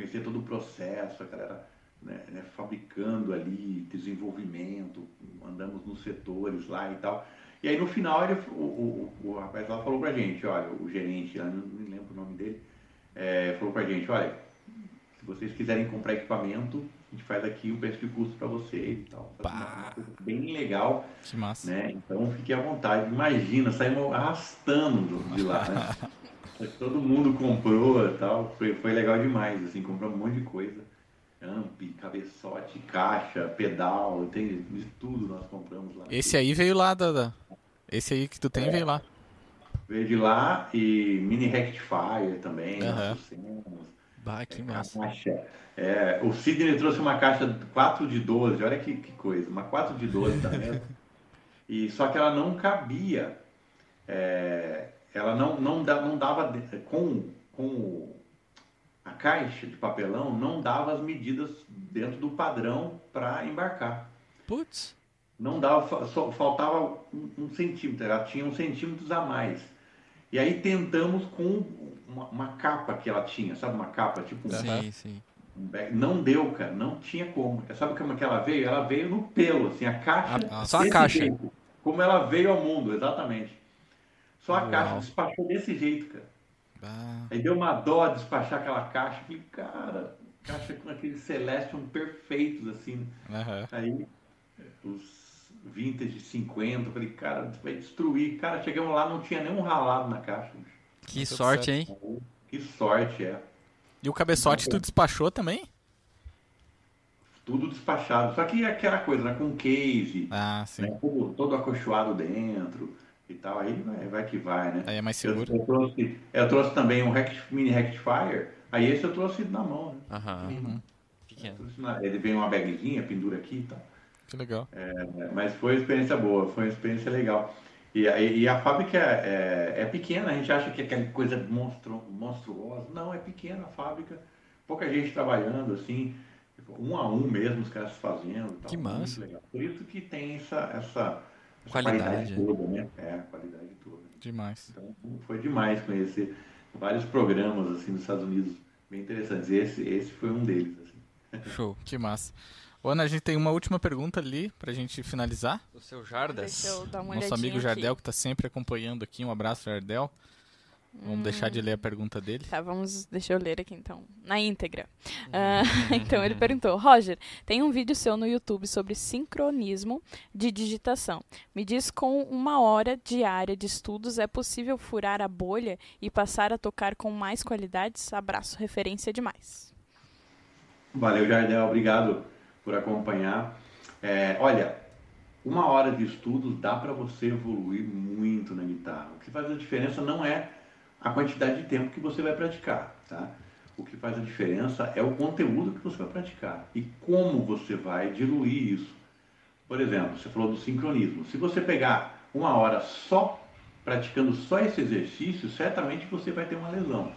Conhecer todo o processo, a galera né, né, fabricando ali, desenvolvimento, andamos nos setores lá e tal. E aí no final ele, o, o, o rapaz lá falou pra gente, olha, o gerente, lá, não me lembro o nome dele, é, falou pra gente, olha, se vocês quiserem comprar equipamento, a gente faz aqui o preço de custo para vocês e tal. Uma, uma coisa bem legal, Que massa. né? Então fique à vontade. Imagina, saímos arrastando de lá, né? Todo mundo comprou e tal. Foi, foi legal demais, assim, compramos um monte de coisa. Amp, cabeçote, caixa, pedal, tem de tudo nós compramos lá. Esse aí veio lá da. da- Esse aí que tu tem veio lá. Veio de lá e mini rectifier também, trouxemos. Bah, que massa. Caixa. É, o Sidney trouxe uma caixa 4 de 12, olha que, que coisa, uma 4 de 12 da mesa. E, só que ela não cabia, é, ela não, não, dá, não dava, com, com a caixa de papelão, não dava as medidas dentro do padrão para embarcar. Putz. Não dava, só faltava um, um centímetro, ela tinha uns centímetros a mais. E aí tentamos com uma, uma capa que ela tinha, sabe uma capa, tipo um Sim, sim. Não deu, cara, não tinha como. Sabe como é que ela veio? Ela veio no pelo, assim, a caixa. Ah, só a caixa. jeito, como ela veio ao mundo, exatamente. Só a Uau. caixa despachou desse jeito, cara. Ah, Aí deu uma dó despachar aquela caixa. Falei, cara, caixa com aqueles Celestion perfeitos, assim. aham. Aí, os vintage 50, falei, cara, vai destruir. Cara, chegamos lá, não tinha nenhum ralado na caixa. Que Tudo sorte, certo. hein? Que sorte, é. E o cabeçote tu despachou também? Tudo despachado. Só que aquela coisa, né? Com case, Ah, sim. né, todo, todo acolchoado dentro e tal, aí vai, vai que vai, né? Aí é mais Eu, seguro. eu trouxe, eu trouxe também um rect- mini rectifier, aí esse eu trouxe na mão, né? Aham. Uhum. Eu na- ele vem uma bagzinha, pendura aqui e tal. Que legal. É, mas foi uma experiência boa, foi uma experiência legal. E, a- e a fábrica é, é pequena, a gente acha que é aquela coisa monstru, monstruosa. Não, é pequena a fábrica, pouca gente trabalhando, assim, um a um mesmo, os caras fazendo. e tal. Que massa. Muito legal. Por isso que tem essa, essa Qualidade. qualidade toda, né? É, a qualidade toda. Demais. Então foi demais conhecer vários programas assim nos Estados Unidos bem interessantes. Esse, esse foi um deles. Assim. Show. Que massa. Ana, a gente tem uma última pergunta ali pra gente finalizar. O seu Jardas. Deixa eu dar uma Nosso amigo Jardel, aqui. que tá sempre acompanhando aqui. Um abraço, Jardel. Vamos deixar de ler a pergunta dele. Tá, vamos, deixa eu ler aqui então, na íntegra. Ah, então ele perguntou: Roger, tem um vídeo seu no YouTube sobre sincronismo de digitação. Me diz com uma hora diária de estudos é possível furar a bolha e passar a tocar com mais qualidades? Abraço, referência demais. Valeu, Jardel. Obrigado por acompanhar. É, olha, uma hora de estudos dá para você evoluir muito na guitarra. O que faz a diferença não é a quantidade de tempo que você vai praticar, tá? O que faz a diferença é o conteúdo que você vai praticar e como você vai diluir isso. Por exemplo, você falou do sincronismo. Se você pegar uma hora só praticando só esse exercício, certamente você vai ter uma lesão.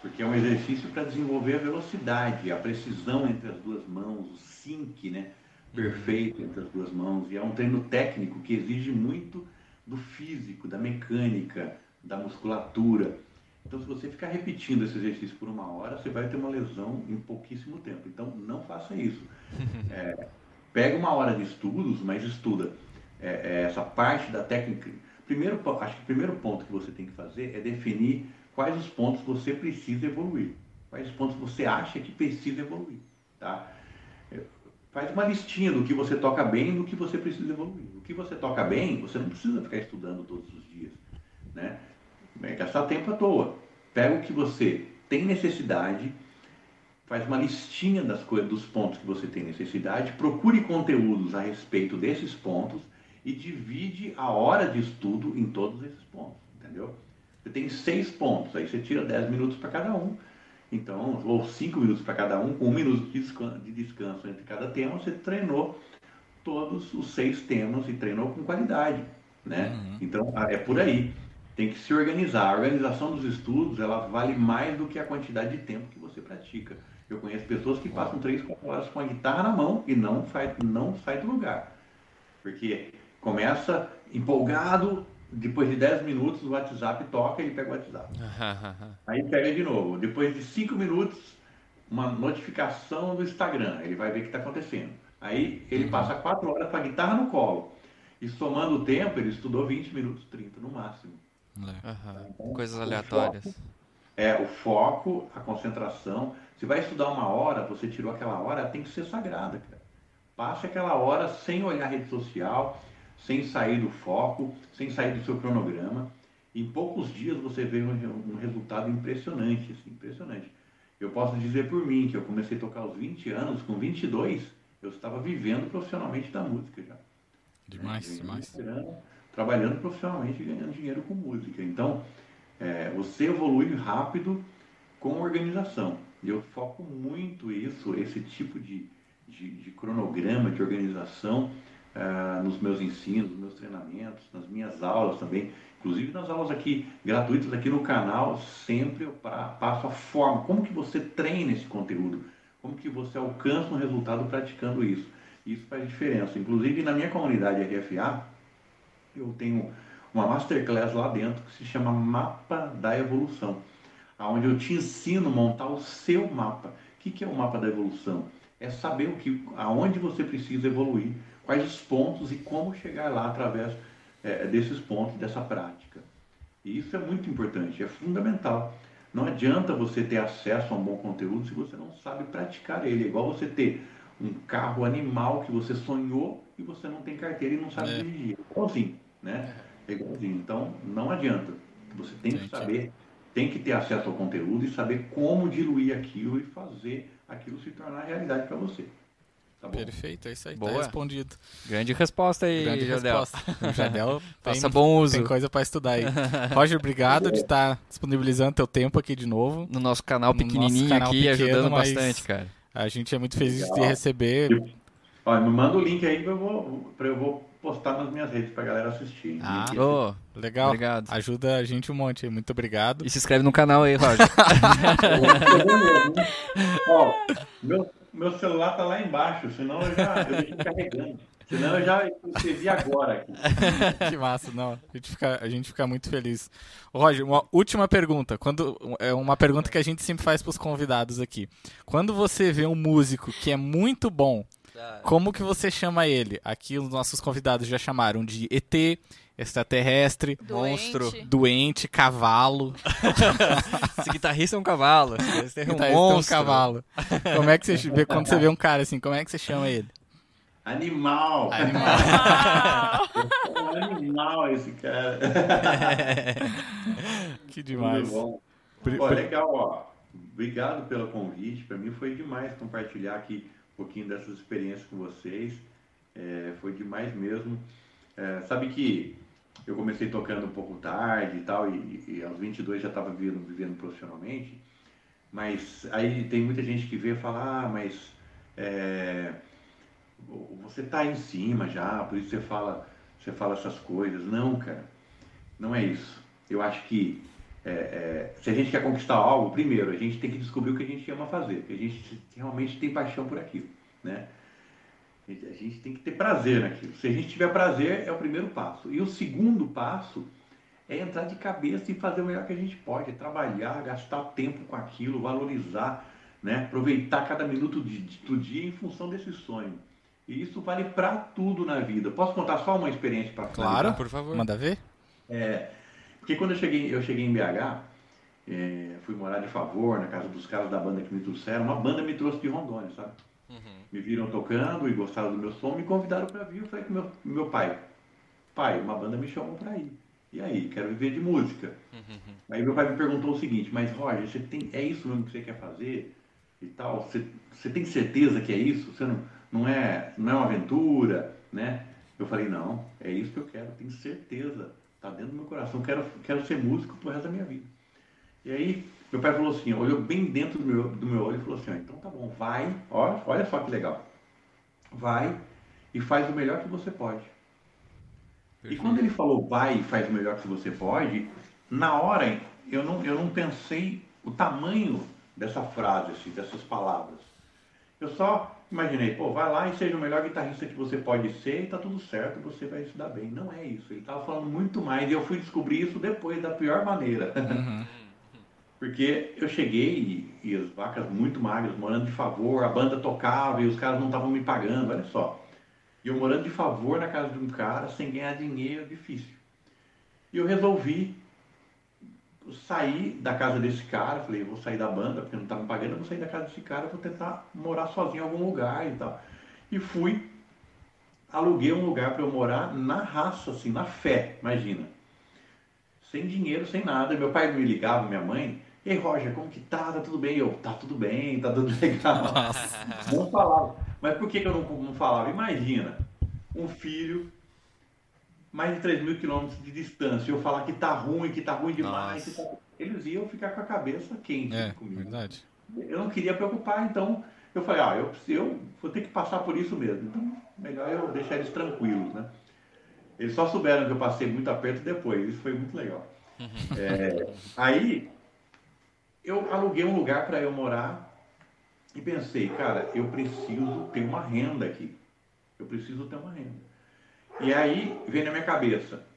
Porque é um exercício para desenvolver a velocidade, a precisão entre as duas mãos, o sync, né? Perfeito entre as duas mãos. E é um treino técnico que exige muito do físico, da mecânica, da musculatura. Então, se você ficar repetindo esse exercício por uma hora, você vai ter uma lesão em pouquíssimo tempo. Então, não faça isso. É, pega uma hora de estudos, mas estuda é, é, essa parte da técnica. Primeiro, acho que o primeiro ponto que você tem que fazer é definir quais os pontos você precisa evoluir. Quais os pontos você acha que precisa evoluir. Tá? É, Faz uma listinha do que você toca bem e do que você precisa evoluir. O que você toca bem, você não precisa ficar estudando todos os dias. Né? É gastar tempo à toa. Pega o que você tem necessidade, faz uma listinha das coisas, dos pontos que você tem necessidade, procure conteúdos a respeito desses pontos e divide a hora de estudo em todos esses pontos, entendeu? Você tem seis pontos, aí você tira 10 minutos para cada um, então, ou 5 minutos para cada um, com um minuto de descanso, de descanso entre cada tema, você treinou todos os seis temas e treinou com qualidade, né? Uhum. Então, é por aí. Tem que se organizar. A organização dos estudos, ela vale mais do que a quantidade de tempo que você pratica. Eu conheço pessoas que passam três, quatro horas com a guitarra na mão e não, faz, não sai do lugar. Porque começa empolgado, depois de 10 minutos o WhatsApp toca, ele pega o WhatsApp. Aí pega de novo. Depois de 5 minutos, uma notificação do Instagram, ele vai ver o que está acontecendo. Aí ele uhum. passa 4 horas com a guitarra no colo. E somando o tempo, ele estudou 20 minutos, 30 no máximo. Uhum. Então, Coisas aleatórias. Foco, é, o foco, a concentração. Se vai estudar uma hora, você tirou aquela hora, tem que ser sagrada, cara. Passe aquela hora sem olhar rede social, sem sair do foco, sem sair do seu cronograma. Em poucos dias você vê um, um resultado impressionante, assim, impressionante. Eu posso dizer por mim que eu comecei a tocar aos 20 anos, com 22, eu estava vivendo profissionalmente da música já. Demais, é, demais. Trabalhando profissionalmente e ganhando dinheiro com música. Então, é, você evolui rápido com organização. Eu foco muito isso, esse tipo de, de, de cronograma, de organização uh, nos meus ensinos, nos meus treinamentos, nas minhas aulas também. Inclusive nas aulas aqui gratuitas aqui no canal, sempre eu passo a forma, como que você treina esse conteúdo, como que você alcança um resultado praticando isso. Isso faz diferença. Inclusive na minha comunidade RFA, eu tenho uma masterclass lá dentro que se chama Mapa da Evolução, onde eu te ensino a montar o seu mapa. O que é o mapa da evolução? É saber o que, aonde você precisa evoluir, quais os pontos e como chegar lá através é, desses pontos, dessa prática. E isso é muito importante, é fundamental. Não adianta você ter acesso a um bom conteúdo se você não sabe praticar ele. É igual você ter um carro animal que você sonhou e você não tem carteira e não sabe é. dirigir. Igualzinho, né? É igualzinho. Então, não adianta. Você tem que saber, tem que ter acesso ao conteúdo e saber como diluir aquilo e fazer aquilo se tornar realidade para você. Tá Perfeito, é isso aí. Tá Boa. Tá respondido. Grande resposta aí, Grande Jardel. Resposta. O Jardel tem, bom uso. tem coisa para estudar aí. Roger, obrigado de estar tá disponibilizando teu tempo aqui de novo. No nosso canal pequenininho nosso canal aqui, pequeno, ajudando bastante, cara. A gente é muito feliz Legal. de receber. Olha, me manda o link aí para eu, vou, eu vou postar nas minhas redes pra galera assistir. Ah, oh, legal. Obrigado. Ajuda a gente um monte. Muito obrigado. E se inscreve no canal aí, Roger. Ó, meu, meu celular tá lá embaixo, senão eu já eu carregando. Senão eu já escrevi agora aqui. que massa, não. A gente, fica, a gente fica muito feliz. Roger, uma última pergunta. Quando, é uma pergunta que a gente sempre faz para os convidados aqui. Quando você vê um músico que é muito bom, como que você chama ele? Aqui os nossos convidados já chamaram de ET, extraterrestre, doente. monstro, doente, cavalo. Esse guitarrista é um cavalo. Esse é um monstro. É um cavalo. Como é que você vê quando você vê um cara assim? Como é que você chama ele? Animal. Animal. Animal esse cara. que demais. Bom. Pô, legal, ó. Obrigado pelo convite. Para mim foi demais compartilhar aqui pouquinho dessas experiências com vocês. É, foi demais mesmo. É, sabe que eu comecei tocando um pouco tarde e tal, e, e aos 22 já estava vivendo, vivendo profissionalmente. Mas aí tem muita gente que vê e fala: ah, mas é, você está em cima já, por isso você fala, você fala essas coisas. Não, cara, não é isso. Eu acho que é, é, se a gente quer conquistar algo, primeiro, a gente tem que descobrir o que a gente ama fazer, que a gente realmente tem paixão por aquilo, né? A gente tem que ter prazer naquilo. Se a gente tiver prazer, é o primeiro passo. E o segundo passo é entrar de cabeça e fazer o melhor que a gente pode, é trabalhar, gastar tempo com aquilo, valorizar, né? aproveitar cada minuto do dia em função desse sonho. E isso vale para tudo na vida. Posso contar só uma experiência para Claro, por favor. Manda ver. É, porque quando eu cheguei, eu cheguei em BH, é, fui morar de favor na casa dos caras da banda que me trouxeram. Uma banda me trouxe de Rondônia, sabe? Uhum. Me viram tocando e gostaram do meu som, me convidaram para vir. Eu falei com meu, meu pai: Pai, uma banda me chamou para ir. E aí, quero viver de música. Uhum. Aí meu pai me perguntou o seguinte: Mas Roger, você tem, é isso mesmo que você quer fazer? E tal? Você, você tem certeza que é isso? Você não, não, é, não é uma aventura, né? Eu falei: Não, é isso que eu quero, tenho certeza. Está dentro do meu coração. Quero, quero ser músico pro resto da minha vida. E aí, meu pai falou assim, olhou bem dentro do meu, do meu olho e falou assim, então tá bom, vai, olha, olha só que legal. Vai e faz o melhor que você pode. E quando ele falou vai e faz o melhor que você pode, na hora eu não, eu não pensei o tamanho dessa frase, assim, dessas palavras. Eu só imaginei, pô, vai lá e seja o melhor guitarrista que você pode ser e tá tudo certo, você vai se dar bem. Não é isso. Ele estava falando muito mais e eu fui descobrir isso depois da pior maneira. Uhum. Porque eu cheguei e, e, as vacas muito magras, morando de favor, a banda tocava e os caras não estavam me pagando, olha só. E eu morando de favor na casa de um cara, sem ganhar dinheiro, difícil. E eu resolvi sair da casa desse cara, falei, vou sair da banda, porque não estava me pagando, eu vou sair da casa desse cara, vou tentar morar sozinho em algum lugar e tal. E fui, aluguei um lugar para eu morar na raça, assim, na fé, imagina. Sem dinheiro, sem nada. Meu pai me ligava, minha mãe, Ei, Roger, como que tá? Tá tudo bem? Eu, tá tudo bem, tá tudo legal. Nossa. Não falava. Mas por que, que eu não, não falava? Imagina, um filho, mais de 3 mil quilômetros de distância, eu falar que tá ruim, que tá ruim demais. Tá... Eles iam ficar com a cabeça quente é, comigo. Verdade. Eu não queria preocupar, então eu falei, ah, eu, eu vou ter que passar por isso mesmo. Então, melhor eu deixar eles tranquilos, né? Eles só souberam que eu passei muito aperto depois, isso foi muito legal. Uhum. É, aí eu aluguei um lugar para eu morar e pensei, cara, eu preciso ter uma renda aqui. Eu preciso ter uma renda. E aí vem na minha cabeça,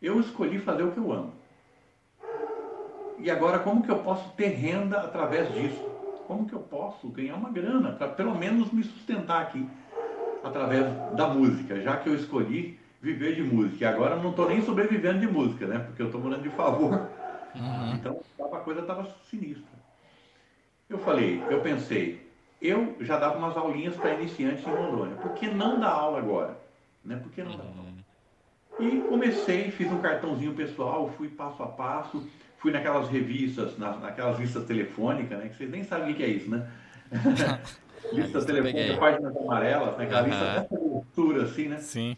eu escolhi fazer o que eu amo. E agora como que eu posso ter renda através disso? Como que eu posso ganhar uma grana para pelo menos me sustentar aqui através da música, já que eu escolhi viver de música. E agora eu não estou nem sobrevivendo de música, né? Porque eu estou morando de favor Uhum. Então a coisa estava sinistra. Eu falei, eu pensei, eu já dava umas aulinhas para iniciantes em Rondônia. Por que não dar aula agora? Né? Por que não dar aula? E comecei, fiz um cartãozinho pessoal, fui passo a passo, fui naquelas revistas, na, naquelas listas telefônicas, né? Que vocês nem sabem o que é isso, né? lista telefônica, páginas amarelas, né? Aquela uhum. lista dessa altura, assim, né? Sim.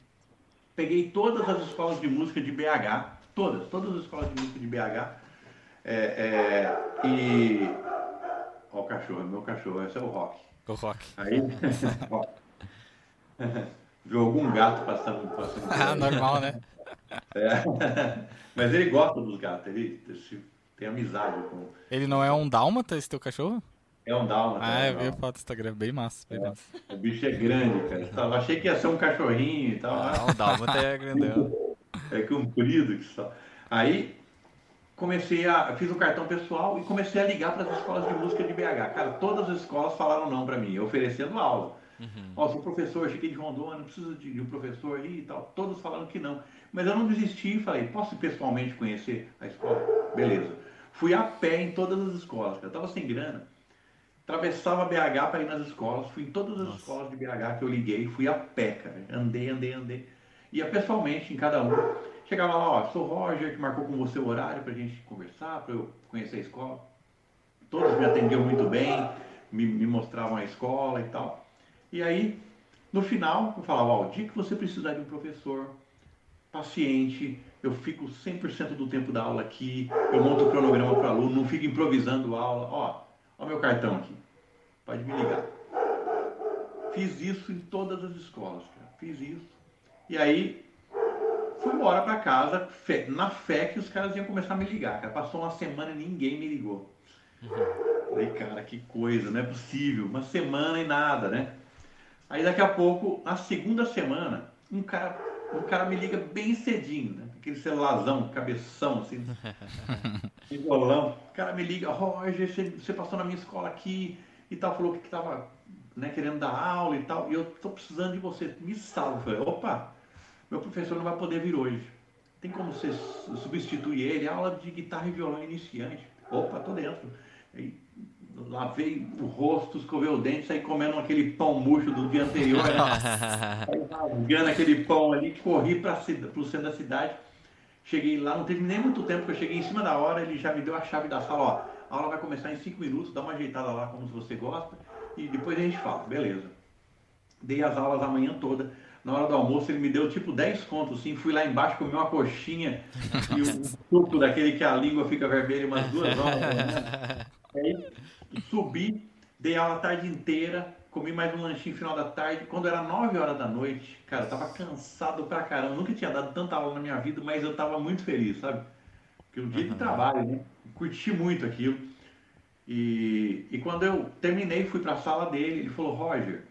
Peguei todas as escolas de música de BH, todas, todas as escolas de música de BH, é, é, e. Ó, o cachorro, meu cachorro, esse é o Rock. O Rock. Aí. Viu algum gato passando. passando ah, normal, né? É. Mas ele gosta dos gatos, ele tem amizade com. Ele não é um dálmata, esse teu cachorro? É um dálmata. Ah, é eu vi a foto do Instagram, bem massa, bem é. massa. O bicho é grande, cara. Eu achei que ia ser um cachorrinho e tal. Ah, o dálmata é grandão. É comprido que só. Aí comecei a. Fiz um cartão pessoal e comecei a ligar para as escolas de música de BH. Cara, todas as escolas falaram não para mim, oferecendo aula. Uhum. Ó, sou professor, cheguei de Rondônia, preciso de, de um professor aí e tal. Todos falaram que não. Mas eu não desisti e falei, posso pessoalmente conhecer a escola? Beleza. Fui a pé em todas as escolas, cara. Eu tava sem grana. Atravessava BH para ir nas escolas, fui em todas as Nossa. escolas de BH que eu liguei, fui a pé, cara. Andei, andei, andei. Ia pessoalmente em cada um. Chegava lá, ó, sou Roger, que marcou com você o horário para a gente conversar, para eu conhecer a escola. Todos me atendiam muito bem, me, me, mostravam a escola e tal. E aí, no final, eu falava, ó, o dia que você precisar de um professor paciente, eu fico 100% do tempo da aula aqui, eu monto o cronograma para o aluno, não fico improvisando aula. Ó, ó meu cartão aqui, pode me ligar. Fiz isso em todas as escolas, cara. fiz isso. E aí, Fui embora para casa, fé, na fé que os caras iam começar a me ligar. Cara. Passou uma semana e ninguém me ligou. Uhum. Falei, cara, que coisa, não é possível. Uma semana e nada, né? Aí daqui a pouco, na segunda semana, um cara, um cara me liga bem cedinho, né? Aquele celularzão, cabeção, assim, violão. O cara me liga, Roger, você, você passou na minha escola aqui e tal, falou que estava né, querendo dar aula e tal, e eu tô precisando de você, me salva. Eu falei, opa, meu professor não vai poder vir hoje. Tem como você substituir ele? Aula de guitarra e violão iniciante. Opa, tô dentro. Lavei o rosto, escovei o dente, saí comendo aquele pão murcho do dia anterior. Né? aí, rasgando aquele pão ali, corri para o centro da cidade. Cheguei lá, não teve nem muito tempo que eu cheguei em cima da hora, ele já me deu a chave da sala, ó. A aula vai começar em 5 minutos, dá uma ajeitada lá como se você gosta, e depois a gente fala, beleza. Dei as aulas a manhã toda na hora do almoço ele me deu tipo 10 contos, assim, fui lá embaixo, comi uma coxinha e um suco daquele que a língua fica vermelha umas duas horas. Né? Aí subi, dei aula a tarde inteira, comi mais um lanchinho final da tarde. Quando era 9 horas da noite, cara, eu tava cansado pra caramba. Nunca tinha dado tanta aula na minha vida, mas eu tava muito feliz, sabe? Porque o dia de trabalho, né? Curti muito aquilo. E, e quando eu terminei, fui pra sala dele, ele falou, Roger,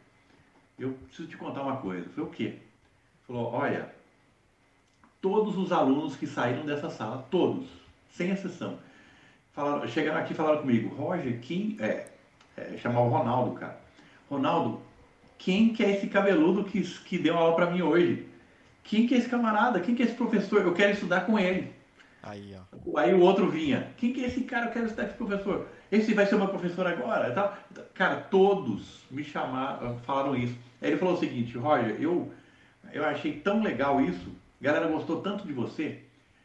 eu preciso te contar uma coisa. Eu falei, o quê? Ele falou, olha, todos os alunos que saíram dessa sala, todos, sem exceção, falaram, chegaram aqui e falaram comigo, Roger, quem é, é chamar o Ronaldo, cara. Ronaldo, quem que é esse cabeludo que, que deu aula para mim hoje? Quem que é esse camarada? Quem que é esse professor? Eu quero estudar com ele. Aí, ó. Aí o outro vinha. Quem que é esse cara? Eu quero estudar com esse professor. Esse vai ser meu professor agora? Então, cara, todos me chamaram, falaram isso. Aí ele falou o seguinte, Roger, eu, eu achei tão legal isso. A galera gostou tanto de você.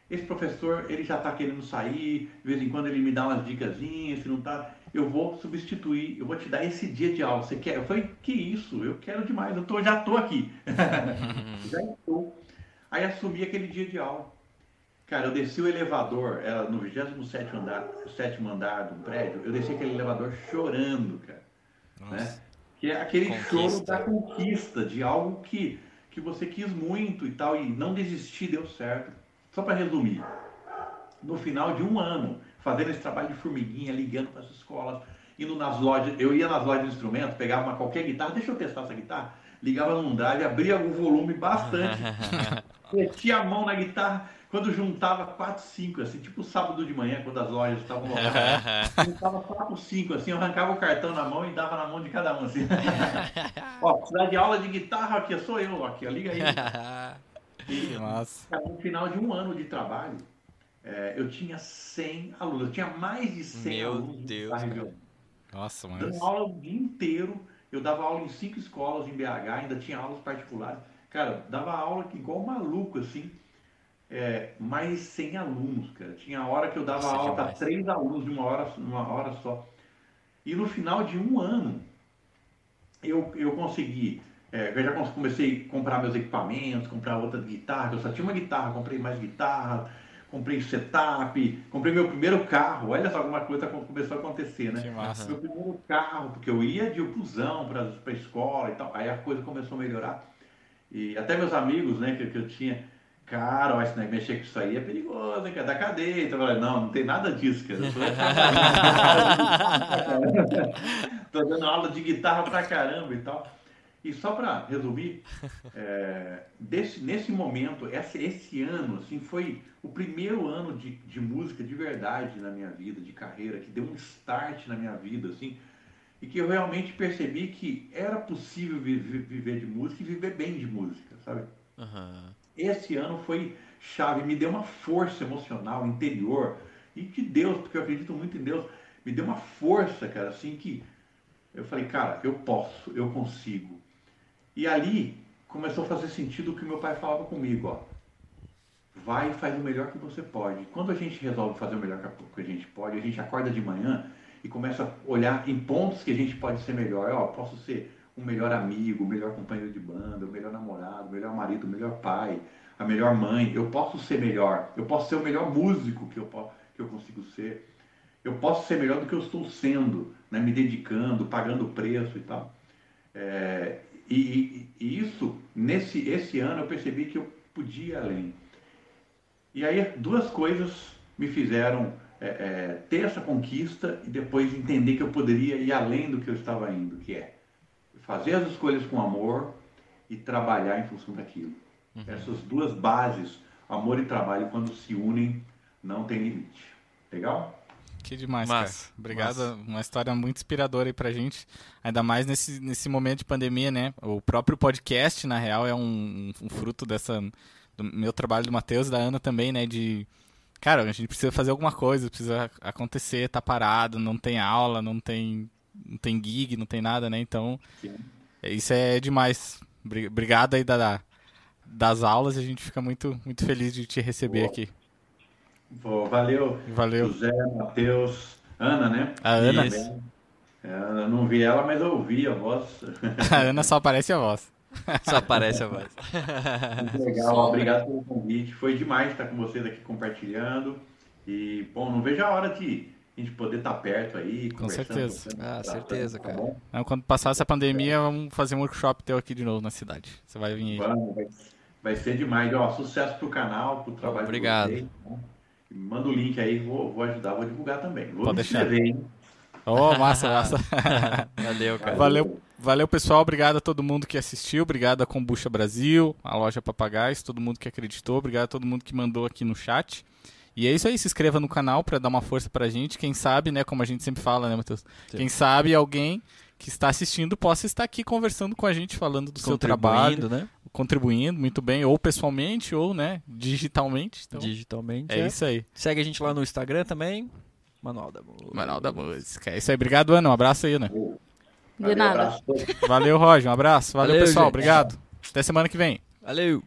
Esse professor, ele já está querendo sair. De vez em quando ele me dá umas dicasinhas. Se não tá, eu vou substituir, eu vou te dar esse dia de aula. Você quer? Eu falei, que isso? Eu quero demais, eu tô, já estou aqui. já estou. Aí assumi aquele dia de aula. Cara, eu desci o elevador, era no 27 andar, sétimo andar do prédio, eu desci aquele elevador chorando, cara. Né? Que é aquele conquista. choro da conquista, de algo que, que você quis muito e tal, e não desistir deu certo. Só para resumir, no final de um ano, fazendo esse trabalho de formiguinha, ligando para as escolas, indo nas lojas. Eu ia nas lojas de instrumentos, pegava uma qualquer guitarra, deixa eu testar essa guitarra, ligava num drive, abria o volume bastante, metia a mão na guitarra. Quando juntava 4, 5, assim, tipo sábado de manhã, quando as lojas estavam lotadas, juntava 4, 5, assim, eu arrancava o cartão na mão e dava na mão de cada um, assim. ó, precisar de aula de guitarra, aqui sou eu, aqui, ó, liga aí. E, Nossa. no final de um ano de trabalho, é, eu tinha 100 alunos, eu tinha mais de 100 Meu alunos. Deus, Nossa, mas... Dando aula o dia inteiro, eu dava aula em cinco escolas em BH, ainda tinha aulas particulares. Cara, dava aula igual maluco, assim, é, mais 100 alunos, cara. Tinha hora que eu dava Nossa, aula para três alunos de uma hora, uma hora só. E no final de um ano, eu, eu consegui é, eu já comecei a comprar meus equipamentos, comprar outra guitarra, eu só tinha uma guitarra, comprei mais guitarra, comprei setup, comprei meu primeiro carro. Olha só alguma coisa começou a acontecer, né? Que massa. Meu primeiro carro, porque eu ia de opusão para a escola e tal. Aí a coisa começou a melhorar. E até meus amigos, né, que, que eu tinha, cara, ó, negócio mexer com isso aí é perigoso, hein, cara, da cadeia. Então eu falei, não, não tem nada disso, cara. Eu tô dando aula de guitarra pra caramba e tal. E só para resumir, é, desse, nesse momento, esse, esse ano, assim, foi o primeiro ano de, de música de verdade na minha vida, de carreira, que deu um start na minha vida, assim, e que eu realmente percebi que era possível viver, viver de música e viver bem de música, sabe? Uhum. Esse ano foi chave, me deu uma força emocional, interior, e de Deus, porque eu acredito muito em Deus, me deu uma força, cara, assim, que eu falei, cara, eu posso, eu consigo. E ali começou a fazer sentido o que meu pai falava comigo, ó. Vai e faz o melhor que você pode. Quando a gente resolve fazer o melhor que a gente pode, a gente acorda de manhã e começa a olhar em pontos que a gente pode ser melhor. Ó, posso ser um melhor amigo, o melhor companheiro de banda, o melhor namorado, o melhor marido, o melhor pai, a melhor mãe. Eu posso ser melhor. Eu posso ser o melhor músico que eu, que eu consigo ser. Eu posso ser melhor do que eu estou sendo, né? me dedicando, pagando preço e tal. É, e, e, isso, nesse esse ano, eu percebi que eu podia ir além. E aí, duas coisas me fizeram é, é, ter essa conquista e depois entender que eu poderia ir além do que eu estava indo, que é fazer as escolhas com amor e trabalhar em função daquilo. Uhum. Essas duas bases, amor e trabalho, quando se unem, não tem limite. Legal? Que demais, Mas, cara. Obrigado. Mas... Uma história muito inspiradora aí pra gente. Ainda mais nesse, nesse momento de pandemia, né? O próprio podcast, na real, é um, um fruto dessa. do meu trabalho do Matheus e da Ana também, né? De. Cara, a gente precisa fazer alguma coisa, precisa acontecer, tá parado, não tem aula, não tem, não tem gig, não tem nada, né? Então, Sim. isso é demais. Obrigado aí da, das aulas, a gente fica muito, muito feliz de te receber Boa. aqui. Pô, valeu. Valeu. José, Matheus, Ana, né? A Ana. É, eu não vi ela, mas eu ouvi a voz. a Ana só aparece a voz. Só aparece a voz. Muito legal, obrigado pelo convite. Foi demais estar com vocês aqui compartilhando. E, bom, não vejo a hora de a gente poder estar perto aí, Com conversando. certeza. Ah, certeza, tá cara. Então, quando passar essa pandemia, vamos fazer um workshop teu aqui de novo na cidade. Você vai vir aí. Vamos, vai, vai ser demais. Ó, sucesso pro canal, pro trabalho Obrigado. Manda o link aí, vou, vou ajudar, vou divulgar também. Vou Pode deixar. inscrever, hein? Ô, massa, massa. Valeu, cara. Valeu, valeu, pessoal. Obrigado a todo mundo que assistiu. Obrigado a Kombucha Brasil, a loja Papagais, todo mundo que acreditou. Obrigado a todo mundo que mandou aqui no chat. E é isso aí, se inscreva no canal para dar uma força pra gente. Quem sabe, né, como a gente sempre fala, né, Matheus? Sim. Quem sabe alguém que está assistindo possa estar aqui conversando com a gente, falando do seu trabalho, né? Contribuindo muito bem, ou pessoalmente, ou, né, digitalmente. Então, Digitalmente. é é. isso aí. Segue a gente lá no Instagram também. Manual da Música. Manual da Música. É isso aí. Obrigado, Ana. Um abraço aí, Ana. De nada. Valeu, Roger. Um abraço. Valeu, Valeu, pessoal. gente. Obrigado. Até semana que vem. Valeu!